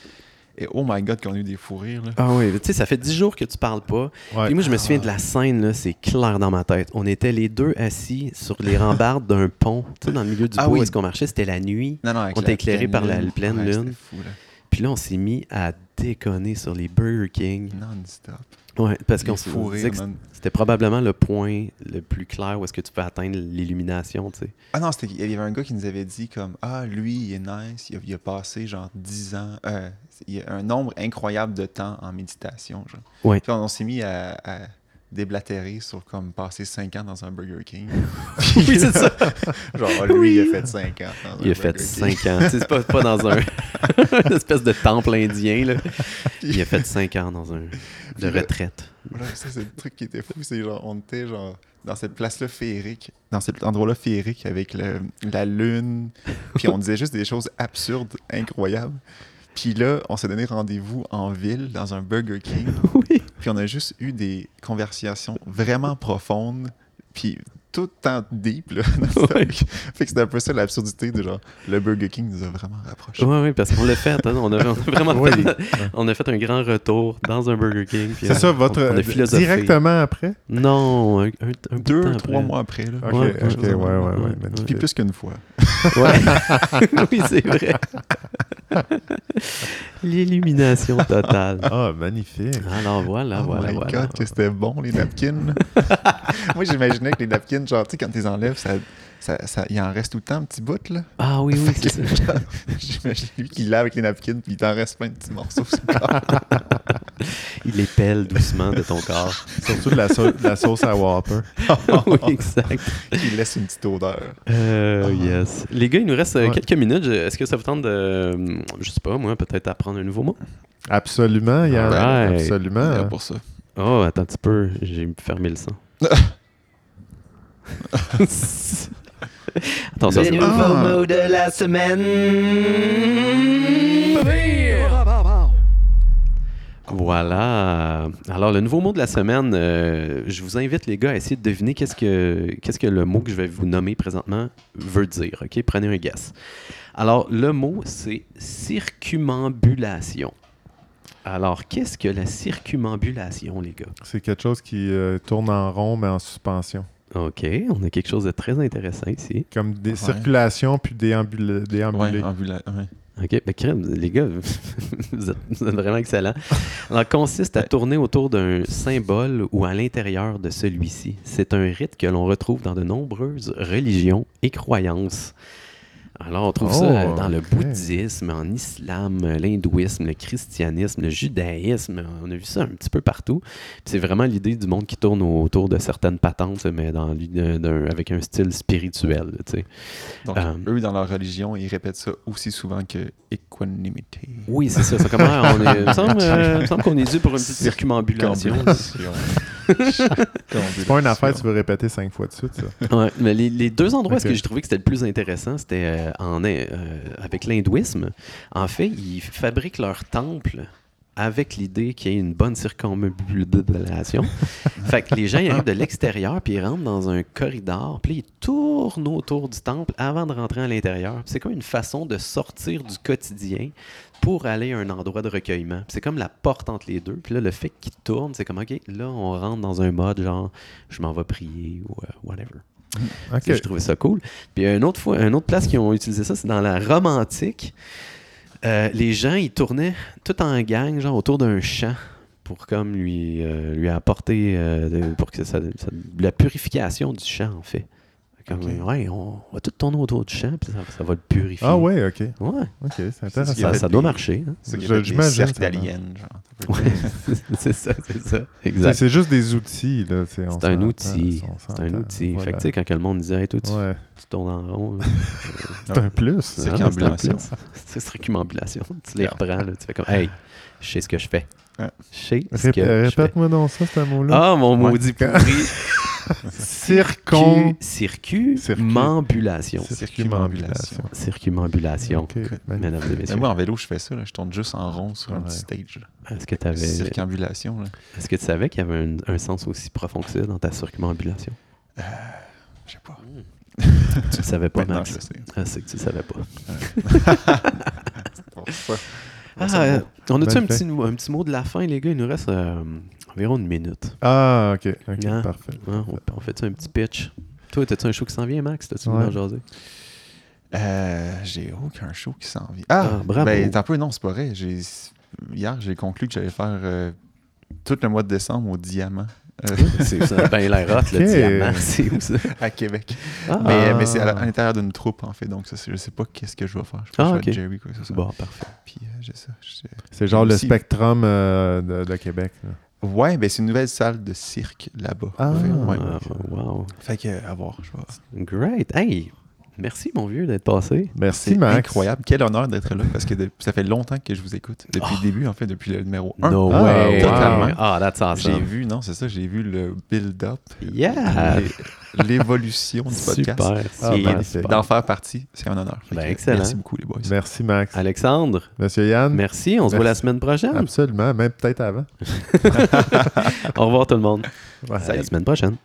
Et oh my god, qu'on a eu des fous rires. Là. Ah oui, tu sais, ça fait dix jours que tu parles pas. Ouais. Puis moi, je me souviens de la scène, là, c'est clair dans ma tête. On était les deux assis sur les rambardes d'un pont, tu sais, dans le milieu du Ah bois où oui. est-ce qu'on marchait, c'était la nuit. Non, non, On était éclairé pleine par la pleine Ouais, lune. fou, là. Puis là, on s'est mis à déconner sur les Burger King. Non-stop. Ouais, parce qu'on se disait que c'était probablement le point le plus clair où est-ce que tu peux atteindre l'illumination, tu sais. Ah non, il y avait un gars qui nous avait dit comme Ah, lui, il est nice, il a, il a passé genre 10 ans, euh, il y a un nombre incroyable de temps en méditation. Genre. Ouais. Puis on, on s'est mis à, à déblatéré sur comme passer 5 ans dans un Burger King. Oui, c'est ça. Genre, lui, il a fait 5 ans. dans Il un a fait Burger King. 5 ans. C'est pas, pas dans un une espèce de temple indien. Là. Il a fait 5 ans dans un de retraite. Voilà, ça, c'est le truc qui était fou. C'est genre, on était genre dans cette place-là féerique, dans cet endroit-là féerique avec le- la lune. Puis on disait juste des choses absurdes, incroyables. Puis là, on s'est donné rendez-vous en ville, dans un Burger King. Oui. Puis on a juste eu des conversations vraiment profondes. Puis tout deep, là. Ouais. Fait que c'était un peu ça l'absurdité de genre, le Burger King nous a vraiment rapprochés. Oui, oui, parce qu'on l'a fait. hein. On, a, on a vraiment Oui. fait, on a fait un grand retour dans un Burger King. C'est on- ça, votre. on a philosophé. directement après? Non, un, un, Deux, temps trois après. mois après, là. Ok, Ouais, ok, ouais, ouais. Puis plus qu'une fois. Oui, c'est vrai. L'illumination totale. Ah, magnifique. Alors voilà, oh voilà, my voilà. god, que c'était bon, les napkins. Moi, j'imaginais que les napkins, genre, tu sais, quand tu les enlèves, ça, ça, ça, il en reste tout le temps un petit bout, là. Ah oui, oui, c'est ça. J'imagine lui qui lave avec les napkins, puis il t'en reste plein de petits morceaux sur le corps. Il les pèle doucement de ton corps. Surtout de la, sau- de la sauce à Whopper. oui, exact. qui laisse une petite odeur. Euh, yes. Les gars, il nous reste euh, Ouais. quelques minutes. Est-ce que ça vous tente de, euh, je sais pas, moi, peut-être apprendre un nouveau mot? Absolument, Yann. Alright. Absolument. Là, pour ça. Oh, attends un petit peu. J'ai fermé le son. Attends, ça, Le nouveau Ah. mot de la semaine. Voilà. Alors, le nouveau mot de la semaine, euh, je vous invite, les gars, à essayer de deviner qu'est-ce que, qu'est-ce que le mot que je vais vous nommer présentement veut dire. OK? Prenez un guess. Alors, le mot, c'est circumambulation. Alors, qu'est-ce que la circumambulation, les gars? C'est quelque chose qui euh, tourne en rond, mais en suspension. OK, on a quelque chose de très intéressant ici. Comme des Ouais. circulations puis. Ouais, ambula- ouais. OK, ben crème, les gars, vous êtes, vous êtes vraiment excellents. Alors, consiste à tourner autour d'un symbole ou à l'intérieur de celui-ci. C'est un rite que l'on retrouve dans de nombreuses religions et croyances. Alors, on trouve Oh, ça euh, dans le bouddhisme, en islam, euh, l'hindouisme, le christianisme, le judaïsme. On a vu ça un petit peu partout. C'est vraiment l'idée du monde qui tourne autour de certaines patentes, mais dans, d'un- avec un style spirituel. tu sais. Donc, Euh, eux, dans leur religion, ils répètent ça aussi souvent que equanimity. Oui, c'est ça. ça comment on est, il me semble, euh, il me semble qu'on est dû pour une petite circumambulation. C'est pas une affaire que tu veux répéter cinq fois de suite, ça. Ouais, mais les, les deux endroits Ok. que j'ai trouvé que c'était le plus intéressant, c'était euh, en, euh, avec l'hindouisme. En fait, ils fabriquent leur temple avec l'idée qu'il y ait une bonne circumambulation. fait que les gens ils arrivent de l'extérieur, puis ils rentrent dans un corridor, puis ils tournent autour du temple avant de rentrer à l'intérieur. C'est comme une façon de sortir du quotidien pour aller à un endroit de recueillement. C'est comme la porte entre les deux. Puis là, le fait qu'ils tournent, c'est comme, OK, là, on rentre dans un mode genre, je m'en vais prier ou euh, whatever. OK. Ça, Je trouvais ça cool. Puis une autre fois, une autre place qui ont utilisé ça, c'est dans la Rome antique. Euh, les gens, ils tournaient tout en gang, genre autour d'un champ, pour comme lui, euh, apporter, euh, pour que la purification du champ, en fait. Comme, ouais, on va tout tourner autour du champ, puis ça, ça va le purifier. Ah ouais, OK. Ouais, OK, c'est intéressant. ça, doit marcher. hein. C'est cercles d'aliens, genre. Ouais. c'est ça, c'est ça. C'est Exact. c'est juste des outils. là, C'est un outil. C'est un outil. voilà. Fait que, tu sais, quand que le monde disait, hey, toi, tu, Ouais, tu tournes en rond, là. c'est un plus. C'est Ah, circumambulation. c'est circumambulation. Tu les reprends, là, tu fais comme, hey, je sais ce que je fais. Ouais. Rép- fais. Répète-moi donc ça, ce mot-là. Ah, mon Ouais. maudit pourri. Circon... Circu- Circu- Circumambulation. Circumambulation. Circumambulation. OK, magnifique. Mesdames et Mais messieurs. moi, en vélo, je fais ça. Là. Je tourne juste en rond sur un Ouais. petit stage. Est-ce que, t'avais- Circambulation. Là. est-ce que tu savais qu'il y avait un, un sens aussi profond que ça dans ta circumambulation? Je sais pas. Tu le savais pas, Max? je le sais. Ah, c'est que tu le savais pas. Pour ça. Ah, ça euh, on a-tu un petit, un petit mot de la fin, les gars? Il nous reste euh, environ une minute. Ah, OK. OK, Hein? parfait. Hein, on, on fait-tu un petit pitch? Toi, t'as-tu un show qui s'en vient, Max? T'as-tu Ouais. Euh, j'ai aucun show qui s'en vient. Ah, Ah, bravo. Ben, t'as un peu, non, c'est pas vrai. Hier, j'ai conclu que j'allais faire euh, tout le mois de décembre au Diamant C'est ça a bien l'air hot, le diamant. C'est où ça? à Québec. Ah, Mais, Ah. mais c'est à, la- l'intérieur d'une troupe, en fait. Donc, ça, c'est- je sais pas qu'est-ce que je vais faire. Je pense Ah, que je vais Jerry, quoi bon, parfait. Puis, euh, j'ai ça. j'ai- C'est genre le spectrum euh, de, de Québec. là. Ouais, ben c'est une nouvelle salle de cirque là-bas. Ah. Fait, ouais. Ah, wow. Fait que, à voir. Je vais- Great. Hey, merci, mon vieux, d'être passé. Merci, C'est Max. incroyable. Quel honneur d'être là parce que de- ça fait longtemps que je vous écoute. Depuis le début, en fait, depuis le numéro 1. No Ah, way. totalement. Ah, that's J'ai awesome. vu, non, c'est ça, j'ai vu le build-up, Yeah. l'é- l'évolution du podcast. Super. Ah, ben, c'est- D'en faire partie, c'est un honneur. Ben, excellent. Merci beaucoup, les boys. Merci, Max. Alexandre, Monsieur Yann. merci. On se voit la semaine prochaine. Absolument, même peut-être avant. Au revoir, tout le monde. Ouais. À la semaine prochaine.